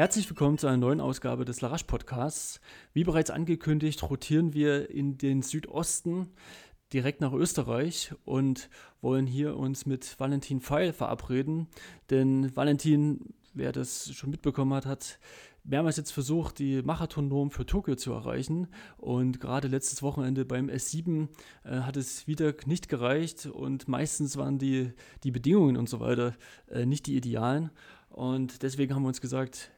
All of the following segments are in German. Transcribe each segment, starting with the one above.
Herzlich willkommen zu einer neuen Ausgabe des Larash Podcasts. Wie bereits angekündigt, rotieren wir in den Südosten direkt nach Österreich und wollen hier uns mit Valentin Feil verabreden. Denn Valentin, wer das schon mitbekommen hat, hat mehrmals jetzt versucht, die Marathonnorm für Tokio zu erreichen. Und gerade letztes Wochenende beim S7 äh, hat es wieder nicht gereicht und meistens waren die, die Bedingungen und so weiter äh, nicht die idealen. Und deswegen haben wir uns gesagt,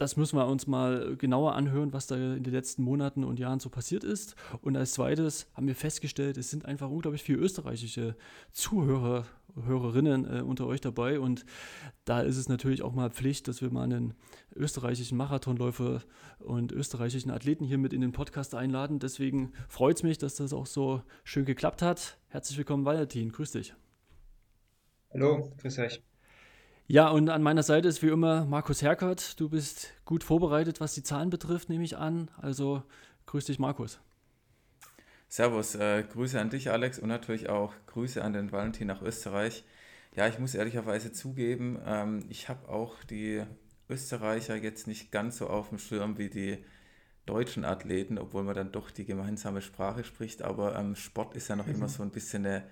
das müssen wir uns mal genauer anhören, was da in den letzten Monaten und Jahren so passiert ist. Und als zweites haben wir festgestellt, es sind einfach unglaublich viele österreichische Zuhörer, Hörerinnen äh, unter euch dabei. Und da ist es natürlich auch mal Pflicht, dass wir mal einen österreichischen Marathonläufer und österreichischen Athleten hier mit in den Podcast einladen. Deswegen freut es mich, dass das auch so schön geklappt hat. Herzlich willkommen, Valentin. Grüß dich. Hallo, grüß euch. Ja, und an meiner Seite ist wie immer Markus Herkert. Du bist gut vorbereitet, was die Zahlen betrifft, nehme ich an. Also grüß dich, Markus. Servus, äh, Grüße an dich, Alex, und natürlich auch Grüße an den Valentin nach Österreich. Ja, ich muss ehrlicherweise zugeben, ähm, ich habe auch die Österreicher jetzt nicht ganz so auf dem Schirm wie die deutschen Athleten, obwohl man dann doch die gemeinsame Sprache spricht. Aber ähm, Sport ist ja noch mhm. immer so ein bisschen eine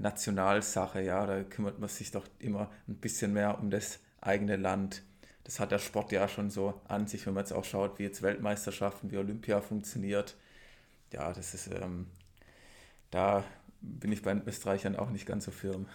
Nationalsache, ja, da kümmert man sich doch immer ein bisschen mehr um das eigene Land. Das hat der Sport ja schon so an sich, wenn man jetzt auch schaut, wie jetzt Weltmeisterschaften, wie Olympia funktioniert. Ja, das ist, ähm, da bin ich bei den Österreichern auch nicht ganz so firm.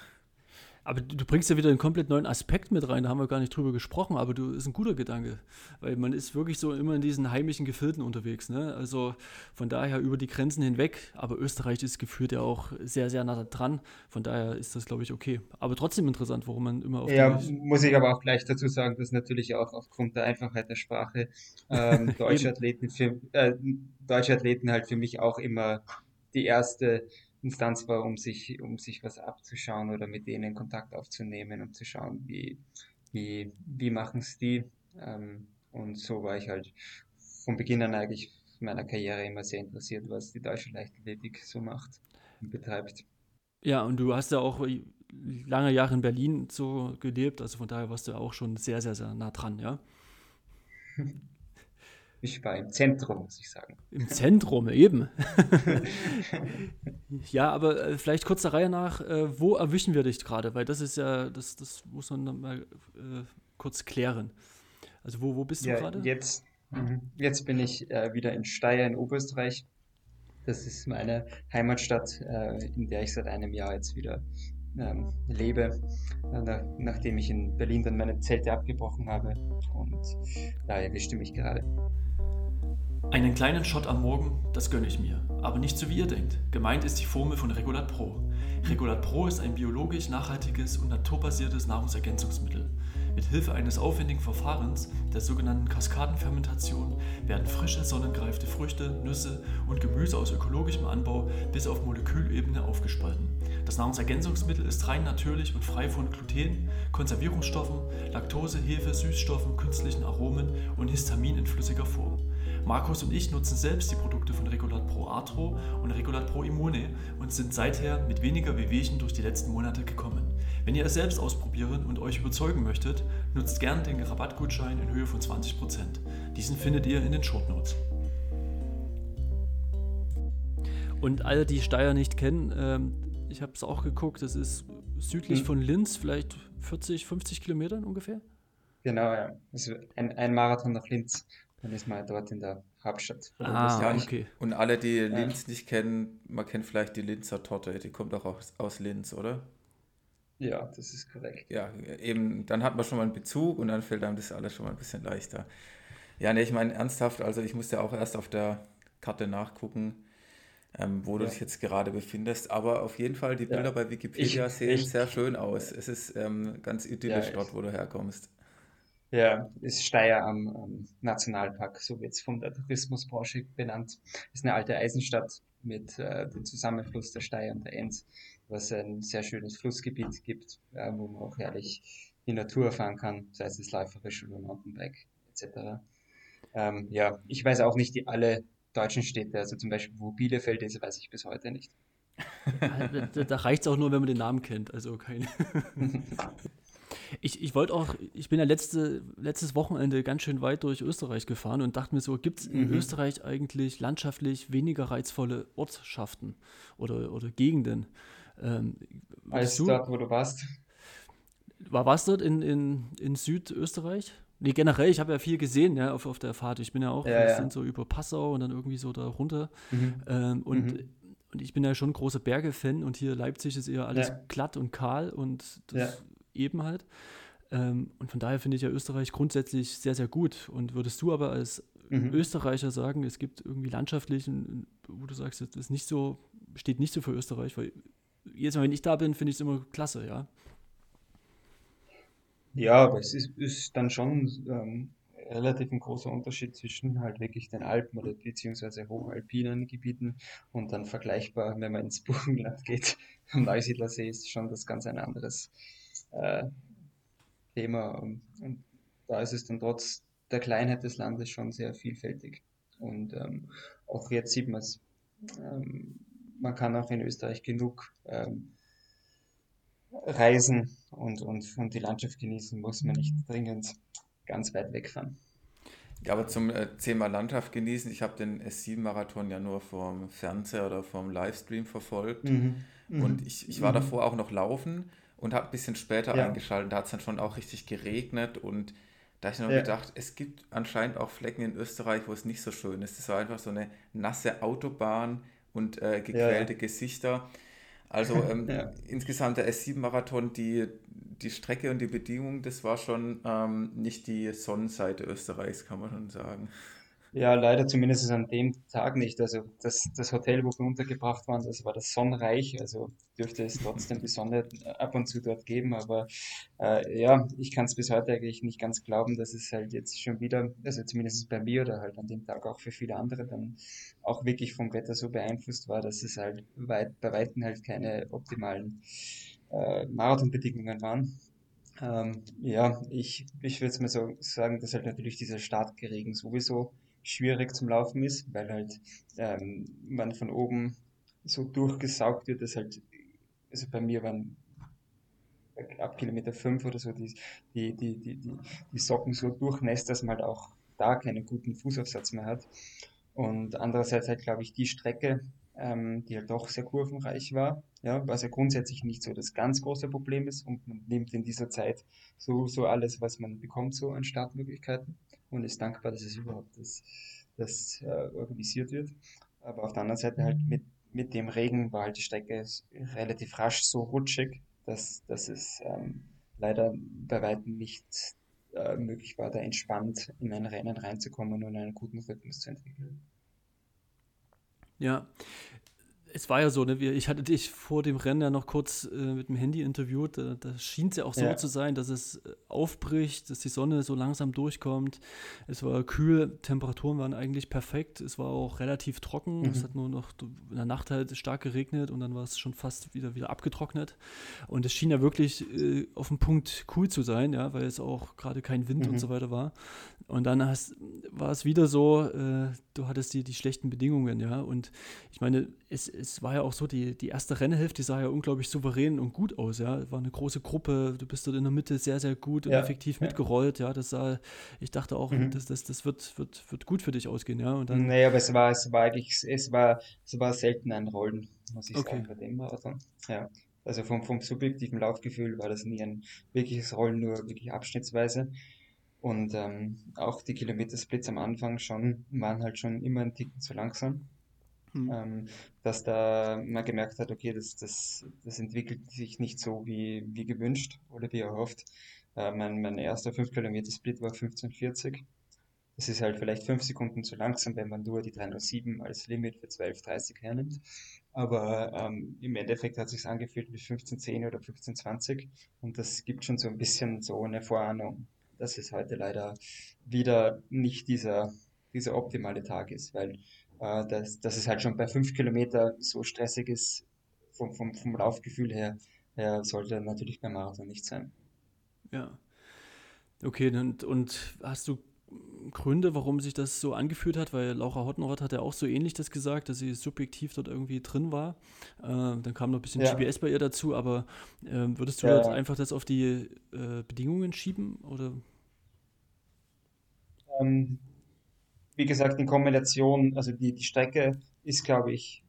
Aber du bringst ja wieder einen komplett neuen Aspekt mit rein, da haben wir gar nicht drüber gesprochen, aber du ist ein guter Gedanke, weil man ist wirklich so immer in diesen heimischen Gefilden unterwegs, ne? Also von daher über die Grenzen hinweg, aber Österreich ist gefühlt ja auch sehr, sehr nah dran, von daher ist das, glaube ich, okay. Aber trotzdem interessant, warum man immer auf Ja, muss ich aber auch gleich dazu sagen, dass natürlich auch aufgrund der Einfachheit der Sprache ähm, deutsche, Athleten für, äh, deutsche Athleten halt für mich auch immer die erste Instanz war, um sich, um sich was abzuschauen oder mit denen Kontakt aufzunehmen und zu schauen, wie, wie, wie machen es die. Ähm, und so war ich halt von Beginn an eigentlich meiner Karriere immer sehr interessiert, was die deutsche Leichtathletik so macht und betreibt. Ja, und du hast ja auch lange Jahre in Berlin so gelebt, also von daher warst du auch schon sehr, sehr, sehr nah dran, ja? Ich war im Zentrum, muss ich sagen. Im Zentrum, eben. ja, aber äh, vielleicht kurz der Reihe nach, äh, wo erwischen wir dich gerade? Weil das ist ja, das, das muss man mal äh, kurz klären. Also wo, wo bist du ja, gerade? Jetzt, mhm. jetzt bin ich äh, wieder in Steyr in Oberösterreich. Das ist meine Heimatstadt, äh, in der ich seit einem Jahr jetzt wieder ähm, lebe, nach, nachdem ich in Berlin dann meine Zelte abgebrochen habe. Und da erwischte mich gerade. Einen kleinen Shot am Morgen, das gönne ich mir. Aber nicht so wie ihr denkt. Gemeint ist die Formel von Regulat Pro. Regulat Pro ist ein biologisch nachhaltiges und naturbasiertes Nahrungsergänzungsmittel. Mit Hilfe eines aufwendigen Verfahrens, der sogenannten Kaskadenfermentation, werden frische, sonnengreifte Früchte, Nüsse und Gemüse aus ökologischem Anbau bis auf Molekülebene aufgespalten. Das Nahrungsergänzungsmittel ist rein natürlich und frei von Gluten, Konservierungsstoffen, Laktose, Hefe, Süßstoffen, künstlichen Aromen und Histamin in flüssiger Form. Markus und ich nutzen selbst die Produkte von Regulat Pro Arthro und Regulat Pro Immune und sind seither mit weniger Wehwehchen durch die letzten Monate gekommen. Wenn ihr es selbst ausprobieren und euch überzeugen möchtet, nutzt gern den Rabattgutschein in Höhe von 20%. Diesen findet ihr in den Shortnotes. Und alle, die Steyr nicht kennen, ähm, ich habe es auch geguckt, das ist südlich mhm. von Linz, vielleicht 40, 50 Kilometern ungefähr. Genau, ja. Das ist ein, ein Marathon nach Linz. Dann ist man dort in der Hauptstadt. Ah, ja, okay. Und alle, die Linz ja. nicht kennen, man kennt vielleicht die Linzer Torte, die kommt auch aus, aus Linz, oder? Ja, das ist korrekt. Ja, eben, dann hat man schon mal einen Bezug und dann fällt einem das alles schon mal ein bisschen leichter. Ja, ne, ich meine ernsthaft, also ich musste auch erst auf der Karte nachgucken, ähm, wo ja. du dich jetzt gerade befindest, aber auf jeden Fall die Bilder ja. bei Wikipedia ich, sehen ich, sehr schön aus. Es ist ähm, ganz idyllisch dort, wo du herkommst. Ja, ist Steyr am, am Nationalpark, so wird es von der Tourismusbranche benannt. Ist eine alte Eisenstadt mit äh, dem Zusammenfluss der Steyr und der Enz, was ein sehr schönes Flussgebiet gibt, äh, wo man auch herrlich die Natur erfahren kann, sei es läuferisch oder Mountainbike etc. Ähm, ja, ich weiß auch nicht die alle deutschen Städte, also zum Beispiel wo Bielefeld ist, weiß ich bis heute nicht. da, da reicht es auch nur, wenn man den Namen kennt, also keine. Ich, ich wollte auch, ich bin ja letzte, letztes Wochenende ganz schön weit durch Österreich gefahren und dachte mir so, gibt es in mhm. Österreich eigentlich landschaftlich weniger reizvolle Ortschaften oder, oder Gegenden? Ähm, Als du, dort, wo du warst? War was dort in, in, in Südösterreich? Nee, generell, ich habe ja viel gesehen, ja, auf, auf der Fahrt. Ich bin ja auch, ja, ja. sind so über Passau und dann irgendwie so da runter. Mhm. Ähm, und, mhm. und ich bin ja schon großer Berge-Fan und hier Leipzig ist eher alles ja. glatt und kahl und das eben halt. Ähm, und von daher finde ich ja Österreich grundsätzlich sehr, sehr gut. Und würdest du aber als mhm. Österreicher sagen, es gibt irgendwie landschaftlich, wo du sagst, das ist nicht so, steht nicht so für Österreich, weil jedes Mal, wenn ich da bin, finde ich es immer klasse, ja. Ja, aber es ist, ist dann schon ähm, relativ ein großer Unterschied zwischen halt wirklich den Alpen oder beziehungsweise hochalpinen Gebieten und dann vergleichbar, wenn man ins Burgenland geht. Am Neusiedlersee ist schon das ganz ein anderes äh, Thema. Und, und, da ist es dann trotz der Kleinheit des Landes schon sehr vielfältig. Und ähm, auch jetzt sieht man es, ähm, man kann auch in Österreich genug ähm, reisen und, und, und die Landschaft genießen, muss man nicht dringend ganz weit wegfahren. Ja, aber zum äh, Thema Landschaft genießen, ich habe den S7-Marathon ja nur vom Fernseher oder vom Livestream verfolgt. Mhm. Mhm. Und ich, ich war mhm. davor auch noch laufen und habe ein bisschen später ja. eingeschaltet. Da hat es dann schon auch richtig geregnet und da habe ich noch ja. gedacht, es gibt anscheinend auch Flecken in Österreich, wo es nicht so schön ist. Das war einfach so eine nasse Autobahn und äh, gequälte ja, Gesichter. Also ähm, insgesamt der S7-Marathon, die, die Strecke und die Bedingungen, das war schon ähm, nicht die Sonnenseite Österreichs, kann man schon sagen. Ja, leider zumindest an dem Tag nicht. Also das, das Hotel, wo wir untergebracht waren, das war das Sonnenreich. Also dürfte es trotzdem die Sonne ab und zu dort geben. Aber äh, ja, ich kann es bis heute eigentlich nicht ganz glauben, dass es halt jetzt schon wieder, also zumindest bei mir oder halt an dem Tag auch für viele andere, dann auch wirklich vom Wetter so beeinflusst war, dass es halt weit, bei Weitem halt keine optimalen äh, Marathonbedingungen waren. Ähm, ja, ich, ich würde es mal so sagen, dass halt natürlich dieser starke Regen sowieso schwierig zum Laufen ist, weil halt ähm, man von oben so durchgesaugt wird, dass halt, also bei mir waren ab Kilometer 5 oder so die, die, die, die, die, die Socken so durchnässt, dass man halt auch da keinen guten Fußaufsatz mehr hat. Und andererseits halt, glaube ich, die Strecke, ähm, die halt doch sehr kurvenreich war, ja, was ja grundsätzlich nicht so das ganz große Problem ist und man nimmt in dieser Zeit so, so alles, was man bekommt, so an Startmöglichkeiten und ist dankbar, dass es überhaupt das, das äh, organisiert wird. Aber auf der anderen Seite halt mit, mit dem Regen war halt die Strecke relativ rasch so rutschig, dass, dass es ähm, leider bei weitem nicht äh, möglich war, da entspannt in ein Rennen reinzukommen und einen guten Rhythmus zu entwickeln. Ja, es war ja so, ne, ich hatte dich vor dem Rennen ja noch kurz äh, mit dem Handy interviewt. Da, da schien es ja auch so ja. zu sein, dass es äh, aufbricht, dass die Sonne so langsam durchkommt. Es war kühl, Temperaturen waren eigentlich perfekt. Es war auch relativ trocken. Mhm. Es hat nur noch in der Nacht halt stark geregnet und dann war es schon fast wieder, wieder abgetrocknet. Und es schien ja wirklich äh, auf dem Punkt cool zu sein, ja, weil es auch gerade kein Wind mhm. und so weiter war. Und dann hast, war es wieder so, äh, du hattest die, die schlechten Bedingungen, ja. Und ich meine, es, es war ja auch so, die, die erste Rennhälfte sah ja unglaublich souverän und gut aus, ja. War eine große Gruppe, du bist dort in der Mitte sehr, sehr gut und ja, effektiv ja. mitgerollt, ja. Das sah, ich dachte auch, mhm. das, das, das wird, wird, wird gut für dich ausgehen, ja. Und dann, nee, aber es war, es war eigentlich, es war, es war selten ein Rollen, muss ich okay. sagen, bei dem Marathon. Ja. Also vom, vom subjektiven Laufgefühl war das nie ein wirkliches Rollen, nur wirklich abschnittsweise. Und ähm, auch die Kilometersplits am Anfang schon waren halt schon immer ein Ticken zu langsam. Mhm. Ähm, dass da man gemerkt hat, okay, das, das, das entwickelt sich nicht so wie, wie gewünscht oder wie erhofft. Äh, mein, mein erster 5-Kilometer-Split war 15,40. Das ist halt vielleicht 5 Sekunden zu langsam, wenn man nur die 307 als Limit für 12,30 hernimmt. Aber ähm, im Endeffekt hat es sich angefühlt wie 15,10 oder 15,20 und das gibt schon so ein bisschen so eine Vorahnung, dass es heute leider wieder nicht dieser, dieser optimale Tag ist, weil äh, dass, dass es halt schon bei fünf Kilometer so stressig ist vom, vom, vom Laufgefühl her, her sollte natürlich beim Marathon nicht sein. Ja. Okay, und, und hast du Gründe, warum sich das so angefühlt hat? Weil Laura Hottenrott hat ja auch so ähnlich das gesagt, dass sie subjektiv dort irgendwie drin war. Äh, dann kam noch ein bisschen ja. GPS bei ihr dazu, aber äh, würdest du ja. dort einfach das auf die äh, Bedingungen schieben? Oder? Ähm, wie gesagt, in Kombination, also die, die Strecke ist, glaube ich,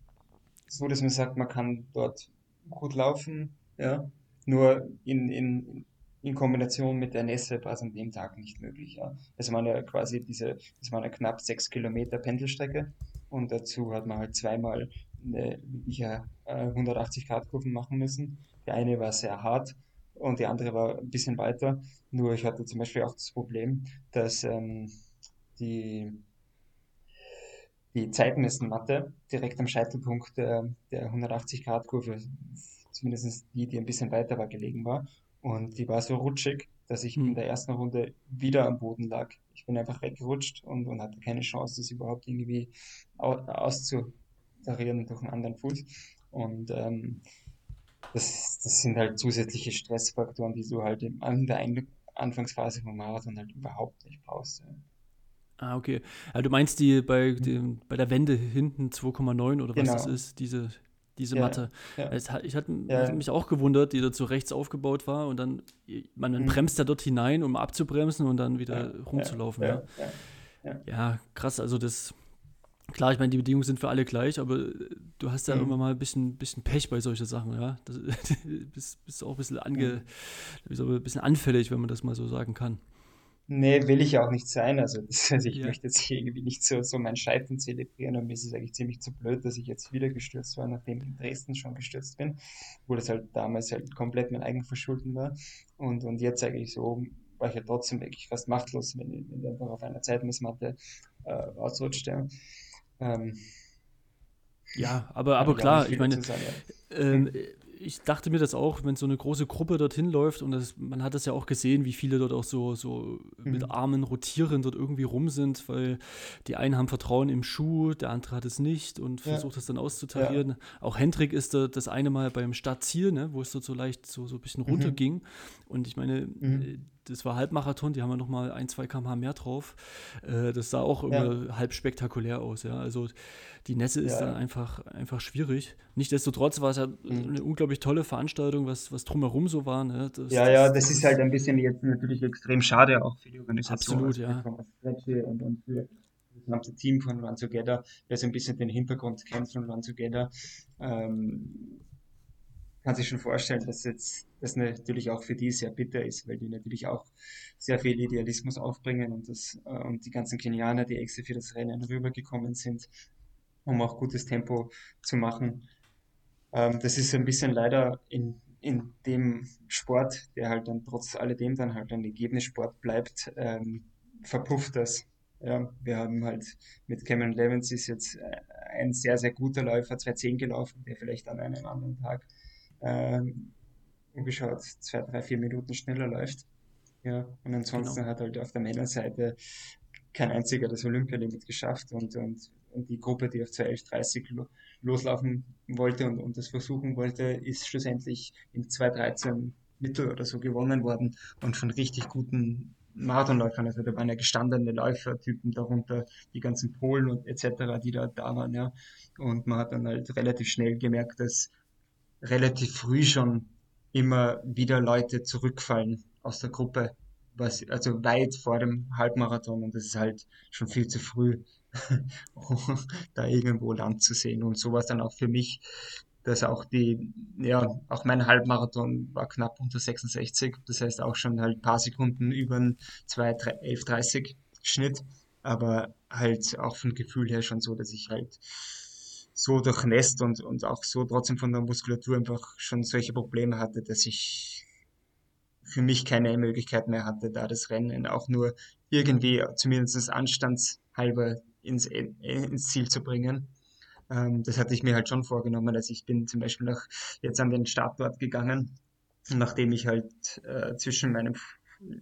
so, dass man sagt, man kann dort gut laufen, ja. Nur in, in, in Kombination mit der Nässe war es an dem Tag nicht möglich, ja. Es waren ja quasi diese, es waren ja knapp sechs Kilometer Pendelstrecke und dazu hat man halt zweimal eine äh, 180 Grad Kurven machen müssen. Die eine war sehr hart und die andere war ein bisschen weiter. Nur ich hatte zum Beispiel auch das Problem, dass ähm, die die Zeitmessenmatte direkt am Scheitelpunkt der, der 180-Grad-Kurve, zumindest die, die ein bisschen weiter war, gelegen war. Und die war so rutschig, dass ich hm. in der ersten Runde wieder am Boden lag. Ich bin einfach weggerutscht und, und hatte keine Chance, das überhaupt irgendwie auszutarieren durch einen anderen Fuß. Und ähm, das, das sind halt zusätzliche Stressfaktoren, die du halt in der Anfangsphase vom Marathon halt überhaupt nicht brauchst. Ja. Ah, okay. Also du meinst die bei, dem, bei der Wende hinten 2,9 oder was genau. das ist, diese, diese ja, Matte. Ja. Es, ich hatte ja. mich auch gewundert, die dazu rechts aufgebaut war und dann, man dann mhm. bremst ja dort hinein, um abzubremsen und dann wieder rumzulaufen. Ja, krass, also das, klar, ich meine, die Bedingungen sind für alle gleich, aber du hast ja mhm. immer mal ein bisschen, bisschen Pech bei solchen Sachen, ja. Du bist, bist auch ein bisschen, ange, mhm. ein bisschen anfällig, wenn man das mal so sagen kann. Nee, will ich auch nicht sein. Also, das, also ich ja. möchte jetzt hier irgendwie nicht so, so mein Scheitern zelebrieren und mir ist es eigentlich ziemlich zu blöd, dass ich jetzt wieder gestürzt war, nachdem ich in Dresden schon gestürzt bin, wo das halt damals halt komplett mein Eigenverschulden war. Und, und jetzt eigentlich so war ich ja trotzdem wirklich fast machtlos, wenn ich, wenn ich einfach auf einer Zeitmessmatte äh, ausrutscht. Ja. Ähm, ja, aber, aber klar, ich meine, sagen, ja. ähm, ich dachte mir das auch, wenn so eine große Gruppe dorthin läuft und das, man hat das ja auch gesehen, wie viele dort auch so, so mhm. mit Armen rotieren dort irgendwie rum sind, weil die einen haben Vertrauen im Schuh, der andere hat es nicht und ja. versucht das dann auszutarieren. Ja. Auch Hendrik ist da das eine Mal beim Startziel, ne, wo es dort so leicht so, so ein bisschen runterging. Mhm. Und ich meine, mhm. Das war Halbmarathon, die haben ja nochmal ein, zwei kmh mehr drauf. Äh, das sah auch immer ja. halb spektakulär aus, ja. Also die Nässe ist ja. dann einfach, einfach schwierig. Nichtsdestotrotz war es ja mhm. eine unglaublich tolle Veranstaltung, was, was drumherum so war. Ne? Das, ja, ja, das, ist halt ein bisschen jetzt natürlich extrem schade auch für die Organisation. Absolut, ja. Und, und für das gesamte Team von Run Together, wer so ein bisschen den Hintergrund kennt von Run Together. Ähm, kann sich schon vorstellen, dass jetzt das natürlich auch für die sehr bitter ist, weil die natürlich auch sehr viel Idealismus aufbringen und das äh, und die ganzen Kenianer, die extra für das Rennen rübergekommen sind, um auch gutes Tempo zu machen. Ähm, das ist ein bisschen leider in, in dem Sport, der halt dann trotz alledem dann halt ein Ergebnissport bleibt, ähm, verpufft das. Ja, wir haben halt mit Cameron Levens ist jetzt äh, ein sehr, sehr guter Läufer, 2.10 gelaufen, der vielleicht an einem anderen Tag ähm, umgeschaut, zwei, drei, vier Minuten schneller läuft. Ja, und ansonsten genau. hat halt auf der Männerseite kein einziger das Olympialimit geschafft und, und, und die Gruppe, die auf 2.11.30 loslaufen wollte und, und das versuchen wollte, ist schlussendlich in 2.13 Mittel oder so gewonnen worden und von richtig guten Marathonläufern, also da waren ja gestandene Läufertypen darunter, die ganzen Polen und etc., die da da waren, ja. Und man hat dann halt relativ schnell gemerkt, dass relativ früh schon immer wieder Leute zurückfallen aus der Gruppe, was, also weit vor dem Halbmarathon und das ist halt schon viel zu früh, da irgendwo Land zu sehen. Und sowas dann auch für mich, dass auch die, ja, auch mein Halbmarathon war knapp unter 66, das heißt auch schon halt paar Sekunden über ein 11.30 Schnitt, aber halt auch vom Gefühl her schon so, dass ich halt so durchnässt und, und auch so trotzdem von der Muskulatur einfach schon solche Probleme hatte, dass ich für mich keine Möglichkeit mehr hatte, da das Rennen auch nur irgendwie zumindest anstandshalber ins, ins Ziel zu bringen. Ähm, das hatte ich mir halt schon vorgenommen. Also ich bin zum Beispiel noch jetzt an den Startort gegangen, nachdem ich halt äh, zwischen meinem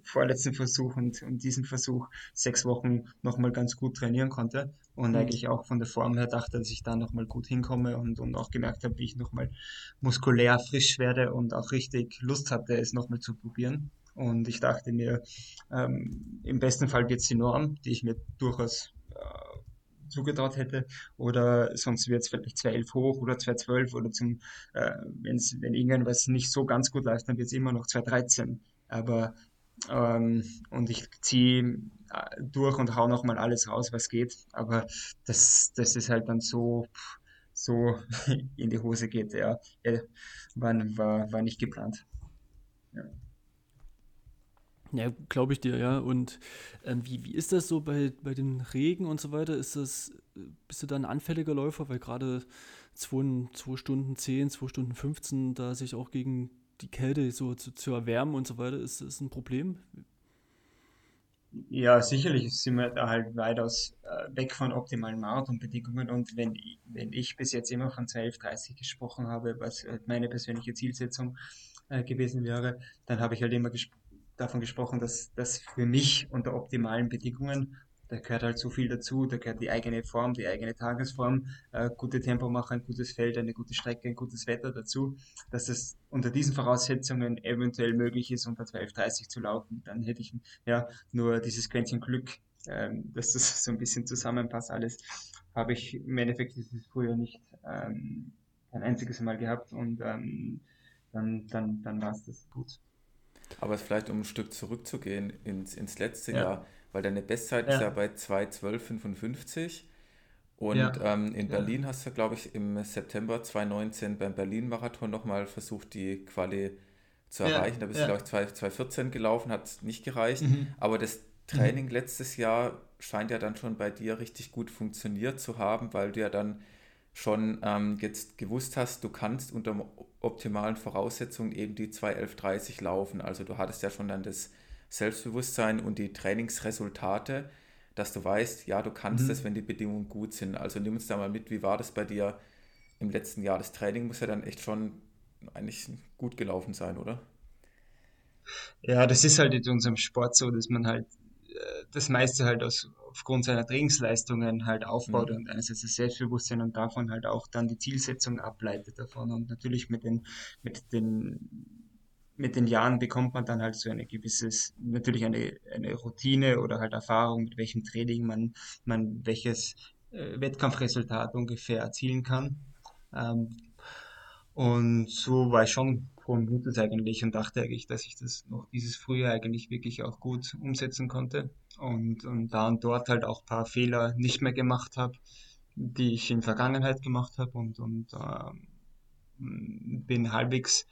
vorletzten Versuch und, und diesen Versuch sechs Wochen nochmal ganz gut trainieren konnte und mhm. eigentlich auch von der Form her dachte, dass ich da nochmal gut hinkomme und, und auch gemerkt habe, wie ich nochmal muskulär frisch werde und auch richtig Lust hatte, es nochmal zu probieren. Und ich dachte mir, ähm, im besten Fall wird es die Norm, die ich mir durchaus äh, zugetraut hätte. Oder sonst wird es vielleicht 2.11 hoch oder 2.12 oder zum, äh, wenn's, wenn irgendwas nicht so ganz gut läuft, dann wird es immer noch 2.13. Aber und ich ziehe äh, durch und hau nochmal alles raus, was geht. Aber das, das ist halt dann so, so in die Hose geht, ja. War, war, war nicht geplant. Ja. Ja, glaube ich dir, ja. Und ähm, wie, wie ist das so bei, bei den Regen und so weiter? Ist das, bist du da ein anfälliger Läufer, weil gerade 2 Stunden 10, 2 Stunden 15 da sich auch gegen die Kälte so zu, zu erwärmen und so weiter, ist das ein Problem? Ja, sicherlich sind wir da halt weitaus äh, weg von optimalen Marathonbedingungen und wenn, wenn ich bis jetzt immer von 12.30 gesprochen habe, was halt meine persönliche Zielsetzung äh, gewesen wäre, dann habe ich halt immer ges davon gesprochen, dass das für mich unter optimalen Bedingungen da gehört halt so viel dazu, da gehört die eigene Form, die eigene Tagesform, äh, gute Tempomacher, ein gutes Feld, eine gute Strecke, ein gutes Wetter dazu, dass es unter diesen Voraussetzungen eventuell möglich ist, unter 12.30 zu laufen. Dann hätte ich ja nur dieses Quäntchen Glück, ähm, dass das so ein bisschen zusammenpasst alles, habe ich im Endeffekt dieses früher nicht ähm, ein einziges Mal gehabt und ähm, dann, dann, dann war es das gut. Aber vielleicht um ein Stück zurückzugehen ins, ins letzte ja. Jahr, weil deine Bestzeit ja. ist ja bei 2,12,55. Und ja. ähm, in Berlin ja. hast du, glaube ich, im September 2019 beim Berlin-Marathon nochmal versucht, die Quali zu erreichen. Da bist du, glaube ich, 2,14 gelaufen, hat nicht gereicht. Mhm. Aber das Training mhm. letztes Jahr scheint ja dann schon bei dir richtig gut funktioniert zu haben, weil du ja dann schon ähm, jetzt gewusst hast, du kannst unter optimalen Voraussetzungen eben die 2.11.30 laufen. Also du hattest ja schon dann das Selbstbewusstsein und die Trainingsresultate, dass du weißt, ja, du kannst mhm. es, wenn die Bedingungen gut sind. Also nimm uns da mal mit, wie war das bei dir im letzten Jahr? Das Training muss ja dann echt schon eigentlich gut gelaufen sein, oder? Ja, das ist halt in unserem Sport so, dass man halt äh, das meiste halt aus, aufgrund seiner Trainingsleistungen halt aufbaut mhm. und einerseits das Selbstbewusstsein und davon halt auch dann die Zielsetzung ableitet davon und natürlich mit den, mit den mit den Jahren bekommt man dann halt so eine gewisses, natürlich eine, eine Routine oder halt Erfahrung, mit welchem Training man, man welches äh, Wettkampfresultat ungefähr erzielen kann. Ähm, und so war ich schon frohen Mutes eigentlich und dachte eigentlich, dass ich das noch dieses Frühjahr eigentlich wirklich auch gut umsetzen konnte und, und da und dort halt auch paar Fehler nicht mehr gemacht habe, die ich in Vergangenheit gemacht habe und, und ähm, bin halbwegs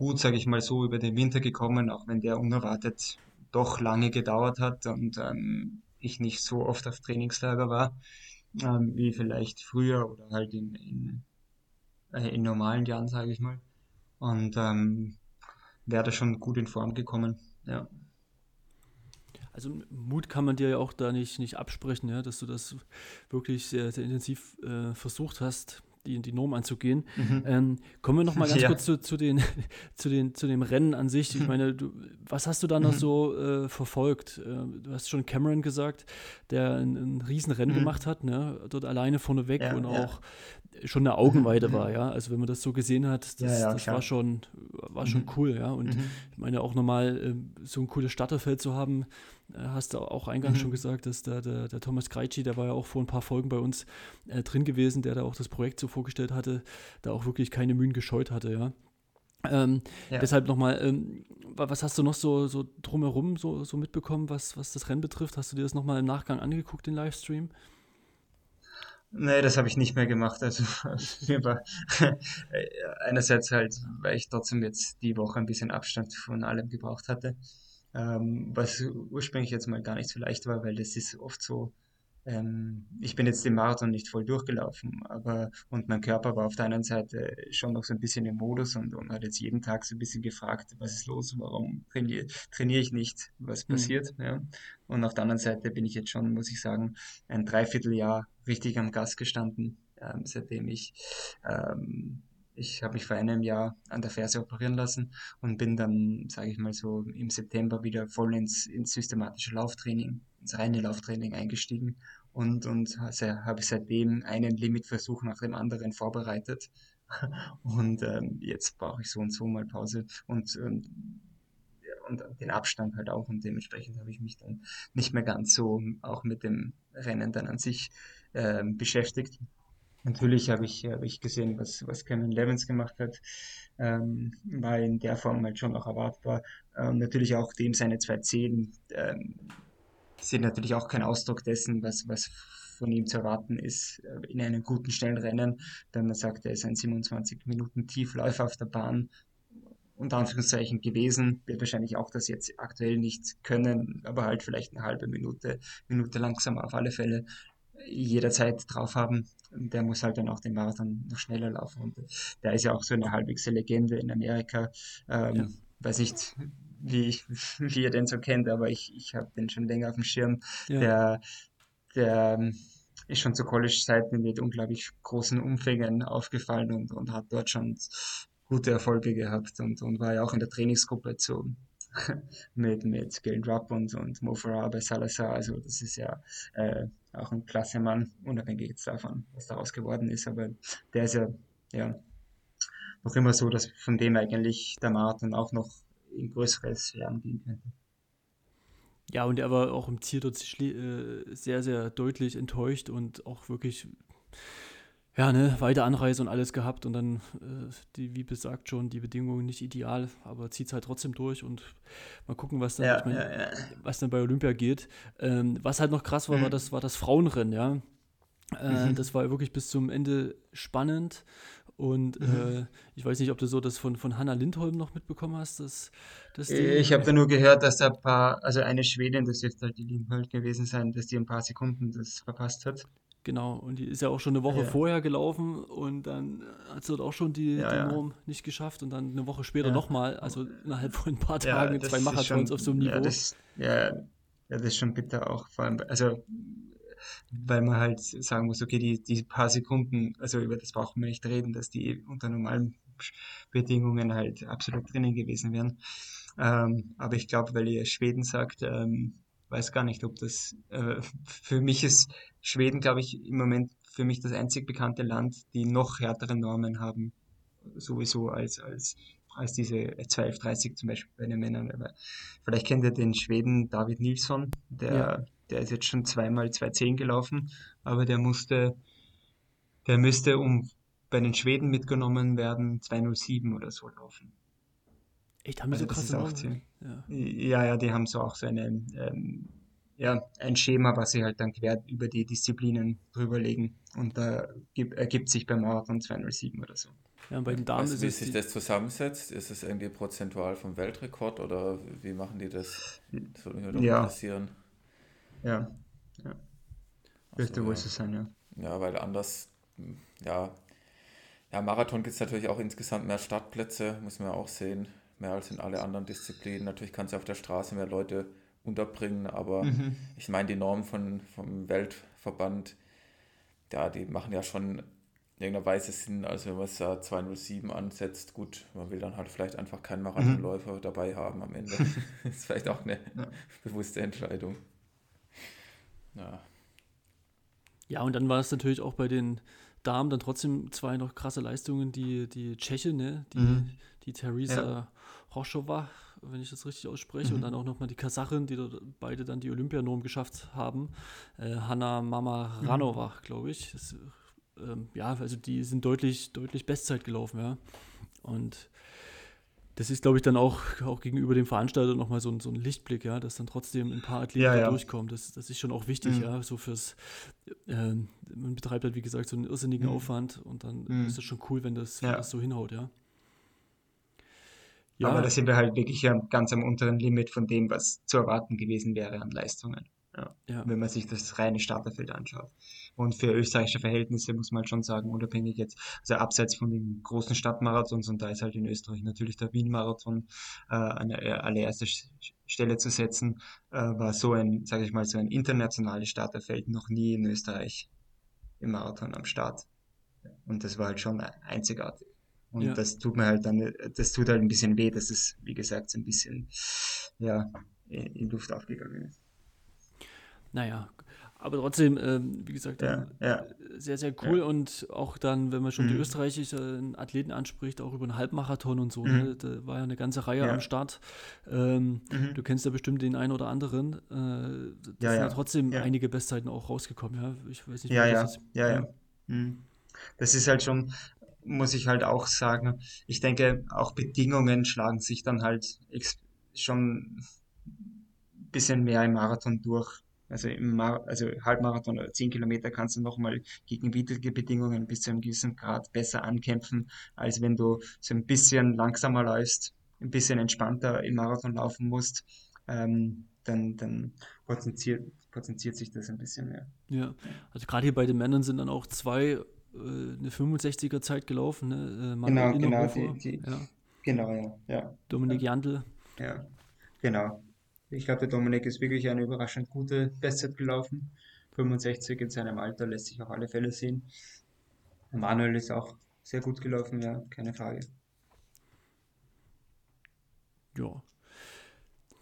gut, sage ich mal so, über den Winter gekommen, auch wenn der unerwartet doch lange gedauert hat und ähm, ich nicht so oft auf Trainingslager war, ähm, wie vielleicht früher oder halt in, in, äh, in normalen Jahren, sage ich mal. Und ähm, wäre da schon gut in Form gekommen, ja. Also Mut kann man dir ja auch da nicht, nicht absprechen, ja, dass du das wirklich sehr, sehr intensiv äh, versucht hast die, die Norm anzugehen. Mhm. Ähm, kommen wir noch mal ganz ja. kurz zu, zu, den, zu, den, zu dem Rennen an sich. Ich meine, du, was hast du da noch mhm. so äh, verfolgt? Äh, du hast schon Cameron gesagt, der ein, ein Riesenrennen mhm. gemacht hat, ne? dort alleine vorneweg ja, und ja. auch schon eine Augenweide mhm. war, ja. Also wenn man das so gesehen hat, das, das war schon, war schon mhm. cool, ja. Und mhm. ich meine auch nochmal äh, so ein cooles Starterfeld zu haben, hast du auch eingangs mhm. schon gesagt, dass der, der, der Thomas Kreitschi, der war ja auch vor ein paar Folgen bei uns äh, drin gewesen, der da auch das Projekt so vorgestellt hatte, da auch wirklich keine Mühen gescheut hatte, ja. Ähm, ja. Deshalb nochmal, ähm, was hast du noch so, so drumherum so, so mitbekommen, was, was das Rennen betrifft? Hast du dir das nochmal im Nachgang angeguckt, den Livestream? Nee, das habe ich nicht mehr gemacht. Also mir war einerseits halt, weil ich trotzdem jetzt die Woche ein bisschen Abstand von allem gebraucht hatte ähm, was ursprünglich jetzt mal gar nicht so leicht war, weil das ist oft so, ähm, ich bin jetzt den Marathon nicht voll durchgelaufen, aber und mein Körper war auf der einen Seite schon noch so ein bisschen im Modus und, und hat jetzt jeden Tag so ein bisschen gefragt, was ist los, warum trainiere, trainiere ich nicht, was mhm. passiert. Mhm. Ja. Und auf der anderen Seite bin ich jetzt schon, muss ich sagen, ein Dreivierteljahr richtig am Gas gestanden, ähm, seitdem ich ähm, ich habe mich vor einem Jahr an der Ferse operieren lassen und bin dann, sage ich mal so, im September wieder voll ins, ins systematische Lauftraining, ins reine Lauftraining eingestiegen und, und habe seitdem einen Limitversuch nach dem anderen vorbereitet. Und ähm, jetzt brauche ich so und so mal Pause. Und, und, und den Abstand halt auch und dementsprechend habe ich mich dann nicht mehr ganz so auch mit dem Rennen dann an sich äh, beschäftigt. Natürlich habe ich, hab ich gesehen, was, was Cameron Levins gemacht hat, ähm, war in der Form halt schon auch erwartbar. Ähm, natürlich auch dem seine zwei Zehen ähm, sind natürlich auch kein Ausdruck dessen, was, was von ihm zu erwarten ist äh, in einem guten, schnellen Rennen. Wenn man sagt, er ist ein 27 Minuten Tiefläufer auf der Bahn, unter Anführungszeichen gewesen, wird wahrscheinlich auch das jetzt aktuell nicht können, aber halt vielleicht eine halbe Minute, Minute langsamer auf alle Fälle jederzeit drauf haben. Der muss halt dann auch den Marathon noch schneller laufen. Und der ist ja auch so eine halbwegs Legende in Amerika. Ähm, ja. Weiß nicht, wie, wie ihr den so kennt, aber ich, ich habe den schon länger auf dem Schirm. Ja. Der, der ähm, ist schon zu College-Zeiten mit unglaublich großen Umfängen aufgefallen und, und hat dort schon gute Erfolge gehabt und, und war ja auch in der Trainingsgruppe zu, mit, mit Galen Rupp und, und Mo Farah bei Salazar. Also das ist ja äh, auch ein klasse Mann, unabhängig jetzt davon, was daraus geworden ist. Aber der ist ja, ja noch immer so, dass von dem eigentlich der Marathon auch noch in größere Sphären gehen könnte. Ja, und er war auch im Ziel dort äh, sehr, sehr deutlich enttäuscht und auch wirklich ja, ne, weite Anreise und alles gehabt und dann, äh, die, wie besagt schon, die Bedingungen nicht ideal, aber zieht es halt trotzdem durch und mal gucken, was dann, ja, mein, ja, ja. Was dann bei Olympia geht. Ähm, was halt noch krass war, mhm. war, das, war das Frauenrennen, ja. Äh, mhm. Das war wirklich bis zum Ende spannend und mhm. äh, ich weiß nicht, ob du so das von, von Hanna Lindholm noch mitbekommen hast. Dass, dass ich habe da nur gehört, dass da ein paar, also eine Schwedin, das dürfte halt die Lindholm gewesen sein, dass die ein paar Sekunden das verpasst hat. Genau, und die ist ja auch schon eine Woche ja. vorher gelaufen und dann hat sie dort auch schon die, ja, die Norm nicht geschafft und dann eine Woche später ja. nochmal, also innerhalb von ein paar Tagen zwei Marathons auf so einem Niveau. Ja das, ja, das ist schon bitter auch, vor allem, also weil man halt sagen muss, okay, die, die paar Sekunden, also über das brauchen wir nicht reden, dass die unter normalen Bedingungen halt absolut drinnen gewesen wären. Ähm, aber ich glaube, weil ihr Schweden sagt, ähm, weiß gar nicht, ob das äh, für mich ist Schweden, glaube ich, im Moment für mich das einzig bekannte Land, die noch härtere Normen haben, sowieso als, als, als diese 1230 zum Beispiel bei den Männern. Aber vielleicht kennt ihr den Schweden David Nilsson, der, ja. der ist jetzt schon zweimal 210 gelaufen, aber der musste, der müsste, um bei den Schweden mitgenommen werden, 207 oder so laufen. Echt, haben die also so krasse auch ziemlich, ja. ja, ja, die haben so auch so eine, ähm, ja, ein Schema, was sie halt dann quer über die Disziplinen drüberlegen. Und da gibt, ergibt sich beim Marathon 207 oder so. Ja, und bei den Damen also, wie sich das zusammensetzt, ist es irgendwie prozentual vom Weltrekord oder wie machen die das? Das würde mich ja. interessieren. Ja, ja. Dürfte wohl so sein, ja. Ja, weil anders, ja, ja, Marathon gibt es natürlich auch insgesamt mehr Startplätze, muss man ja auch sehen mehr als in alle anderen Disziplinen. Natürlich kannst du auf der Straße mehr Leute unterbringen, aber mhm. ich meine, die Normen von, vom Weltverband, ja, die machen ja schon in irgendeiner Weise Sinn, also wenn man es da 207 ansetzt, gut, man will dann halt vielleicht einfach keinen Marathonläufer mhm. dabei haben am Ende. das ist vielleicht auch eine ja. bewusste Entscheidung. Ja. Ja, und dann war es natürlich auch bei den Damen dann trotzdem zwei noch krasse Leistungen, die, die Tscheche, ne, die, mhm. die Theresa ja. Roshova, wenn ich das richtig ausspreche, mhm. und dann auch nochmal die Kasachin, die beide dann die Olympianorm geschafft haben. Äh, Hanna Mama Ranova, mhm. glaube ich. Das, ähm, ja, also die sind deutlich, deutlich Bestzeit gelaufen, ja. Und das ist, glaube ich, dann auch, auch gegenüber dem Veranstalter nochmal so ein, so ein Lichtblick, ja, dass dann trotzdem ein paar Athleten ja, ja. da durchkommen. Das, das ist schon auch wichtig, mhm. ja, so fürs, äh, man betreibt halt, wie gesagt, so einen irrsinnigen mhm. Aufwand und dann mhm. ist es schon cool, wenn das, wenn das so hinhaut, ja. Ja. Aber da sind wir halt wirklich ganz am unteren Limit von dem, was zu erwarten gewesen wäre an Leistungen. Ja. ja. Wenn man sich das reine Starterfeld anschaut. Und für österreichische Verhältnisse muss man schon sagen, unabhängig jetzt, also abseits von den großen Stadtmarathons, und da ist halt in Österreich natürlich der Wien-Marathon äh, an äh, allererste Stelle zu setzen, äh, war so ein, sage ich mal, so ein internationales Starterfeld noch nie in Österreich im Marathon am Start. Und das war halt schon einzigartig. Und ja. das tut mir halt dann, das tut halt ein bisschen weh, dass es, wie gesagt, so ein bisschen, ja, in Luft aufgegangen ist. Naja, aber trotzdem, ähm, wie gesagt, ja, ja. sehr, sehr cool. Ja. Und auch dann, wenn man schon mhm. die österreichischen Athleten anspricht, auch über einen Halbmarathon und so, mhm. ne? da war ja eine ganze Reihe am Start. Ähm, mhm. Du kennst ja bestimmt den einen oder anderen. Äh, da sind ja trotzdem einige Bestzeiten auch rausgekommen, ja. Ich weiß nicht, ja, ja. Das ja, ja, mhm. Das ist halt schon, muss ich halt auch sagen, ich denke, auch Bedingungen schlagen sich dann halt schon ein bisschen mehr im Marathon durch also im Mar also Halbmarathon oder 10 Kilometer kannst du nochmal gegen widrige Bedingungen bis zu einem gewissen Grad besser ankämpfen, als wenn du so ein bisschen langsamer läufst, ein bisschen entspannter im Marathon laufen musst. Ähm, dann, dann potenziert, potenziert sich das ein bisschen mehr. Ja, also gerade hier bei den Männern sind dann auch zwei eine 65er Zeit gelaufen. Ne? Äh, genau, genau, die, die, ja. genau, ja, ja. Dominik Jandl. Ja, genau. Ich glaube, der Dominik ist wirklich eine überraschend gute Bestzeit gelaufen. 65 in seinem Alter lässt sich auf alle Fälle sehen. Manuel ist auch sehr gut gelaufen, ja, keine Frage. Ja.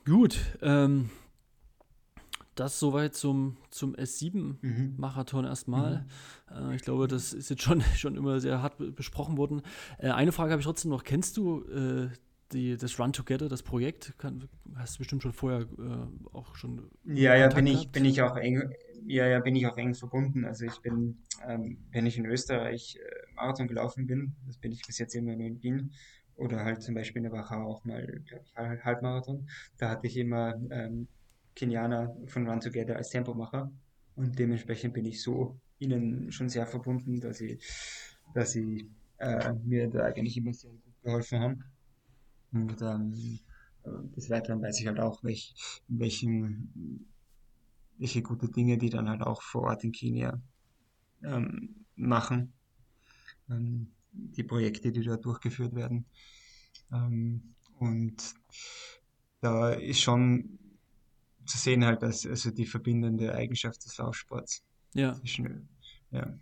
Gut, ähm, das soweit zum, zum S7-Marathon mhm. erstmal. Mhm. Äh, ich glaube, das ist jetzt schon, schon immer sehr hart besprochen worden. Äh, eine Frage habe ich trotzdem noch. Kennst du äh, die, das Run Together, das Projekt, kann, hast du bestimmt schon vorher äh, auch schon. Ja, ja, bin ich, bin ich auch eng, ja, ja, bin ich auch eng verbunden. Also ich bin, ähm, wenn ich in Österreich äh, Marathon gelaufen bin, das bin ich bis jetzt immer nur in Wien, oder halt zum Beispiel in der Wachau auch mal, Halbmarathon, da hatte ich immer ähm, Kenianer von Run Together als Tempomacher und dementsprechend bin ich so ihnen schon sehr verbunden, dass sie, dass sie äh, mir da eigentlich immer sehr gut geholfen haben. Und ähm, des Weiteren weiß ich halt auch, welch, welchen, welche gute Dinge die dann halt auch vor Ort in Kenia ähm, machen. Ähm, die Projekte, die da durchgeführt werden. Ähm, und da ist schon zu sehen halt, dass also die verbindende Eigenschaft des Laufsports. Ja. Zwischen, ja.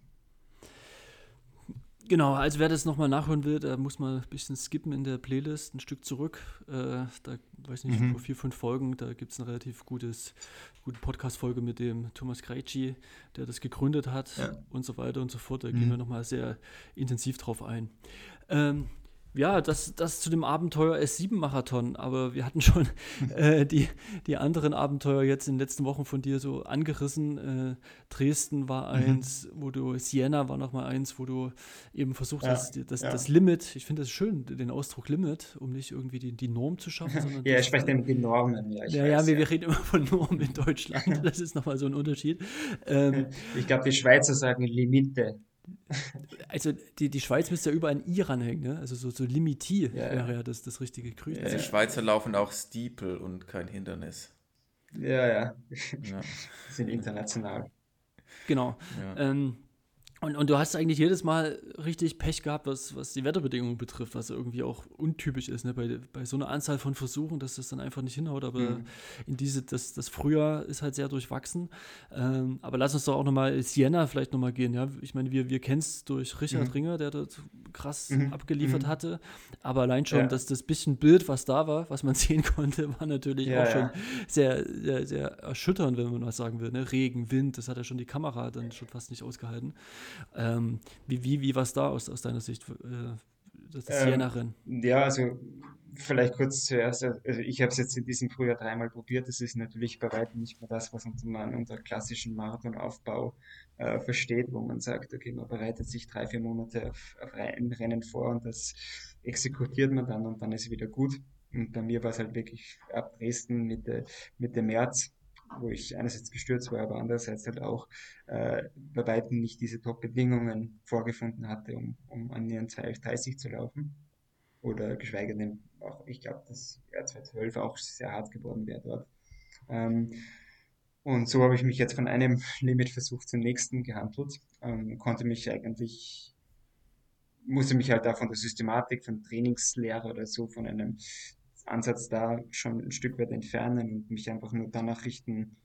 Genau, also wer das nochmal nachhören will, da muss man ein bisschen skippen in der Playlist, ein Stück zurück. Äh, da, weiß nicht, mhm. vor vier, fünf Folgen, da gibt es eine relativ gutes, gute Podcast-Folge mit dem Thomas Krejci, der das gegründet hat ja. und so weiter und so fort. Da mhm. gehen wir nochmal sehr intensiv drauf ein. Ähm, ja, das, das zu dem Abenteuer S7-Marathon, aber wir hatten schon äh, die, die anderen Abenteuer jetzt in den letzten Wochen von dir so angerissen. Äh, Dresden war mhm. eins, mhm. wo du, Siena war nochmal eins, wo du eben versucht ja, hast, das, ja. das Limit, ich finde das schön, den Ausdruck Limit, um nicht irgendwie die, die Norm zu schaffen. ja, ich spreche mit den Normen. Ja, ja, weiß, ja, wir, wir, reden immer von Normen in Deutschland, das ist nochmal so ein Unterschied. Ähm, ich glaube, die Schweizer sagen Limite. Also die, die Schweiz müsste ja überall ein I ranhängen, ne? Also so, so Limiti ja, wäre ja das, das richtige Grün. Also die Schweizer laufen auch Steeple und kein Hindernis. Ja, ja. ja. sind international. Genau. Ja. Ähm, und, und du hast eigentlich jedes Mal richtig Pech gehabt, was, was die Wetterbedingungen betrifft, was irgendwie auch untypisch ist, ne? bei, bei so einer Anzahl von Versuchen, dass das dann einfach nicht hinhaut. Aber mhm. in diese, das, das Frühjahr ist halt sehr durchwachsen. Ähm, aber lass uns doch auch nochmal Siena vielleicht nochmal gehen. Ja? Ich meine, wir, wir kennen es durch Richard mhm. Ringer, der dort krass mhm. abgeliefert mhm. hatte. Aber allein schon, ja. dass das bisschen Bild, was da war, was man sehen konnte, war natürlich ja, auch schon sehr, sehr, sehr erschütternd, wenn man was sagen will. Ne? Regen, Wind, das hat ja schon die Kamera dann schon fast nicht ausgehalten. Ähm, wie wie, wie war es da aus, aus deiner Sicht, äh, das ähm, Ja, also vielleicht kurz zuerst, also ich habe es jetzt in diesem Frühjahr dreimal probiert. Das ist natürlich bei weitem nicht mehr das, was man unter klassischen Marathonaufbau äh, versteht, wo man sagt, okay, man bereitet sich drei, vier Monate auf, auf ein Rennen vor und das exekutiert man dann und dann ist wieder gut. Und bei mir war es halt wirklich ab Dresden Mitte, Mitte März wo ich einerseits gestürzt war, aber andererseits halt auch äh, bei weitem nicht diese Top-Bedingungen vorgefunden hatte, um, um an ihren 2.30 zu laufen. Oder geschweige denn auch, ich glaube, dass Jahr 2012 auch sehr hart geworden wäre dort. Ähm, und so habe ich mich jetzt von einem Limitversuch zum nächsten gehandelt, ähm, konnte mich eigentlich, musste mich halt da von der Systematik, von Trainingslehre oder so, von einem Ansatz da schon ein Stück weit entfernen und mich einfach nur danach richten,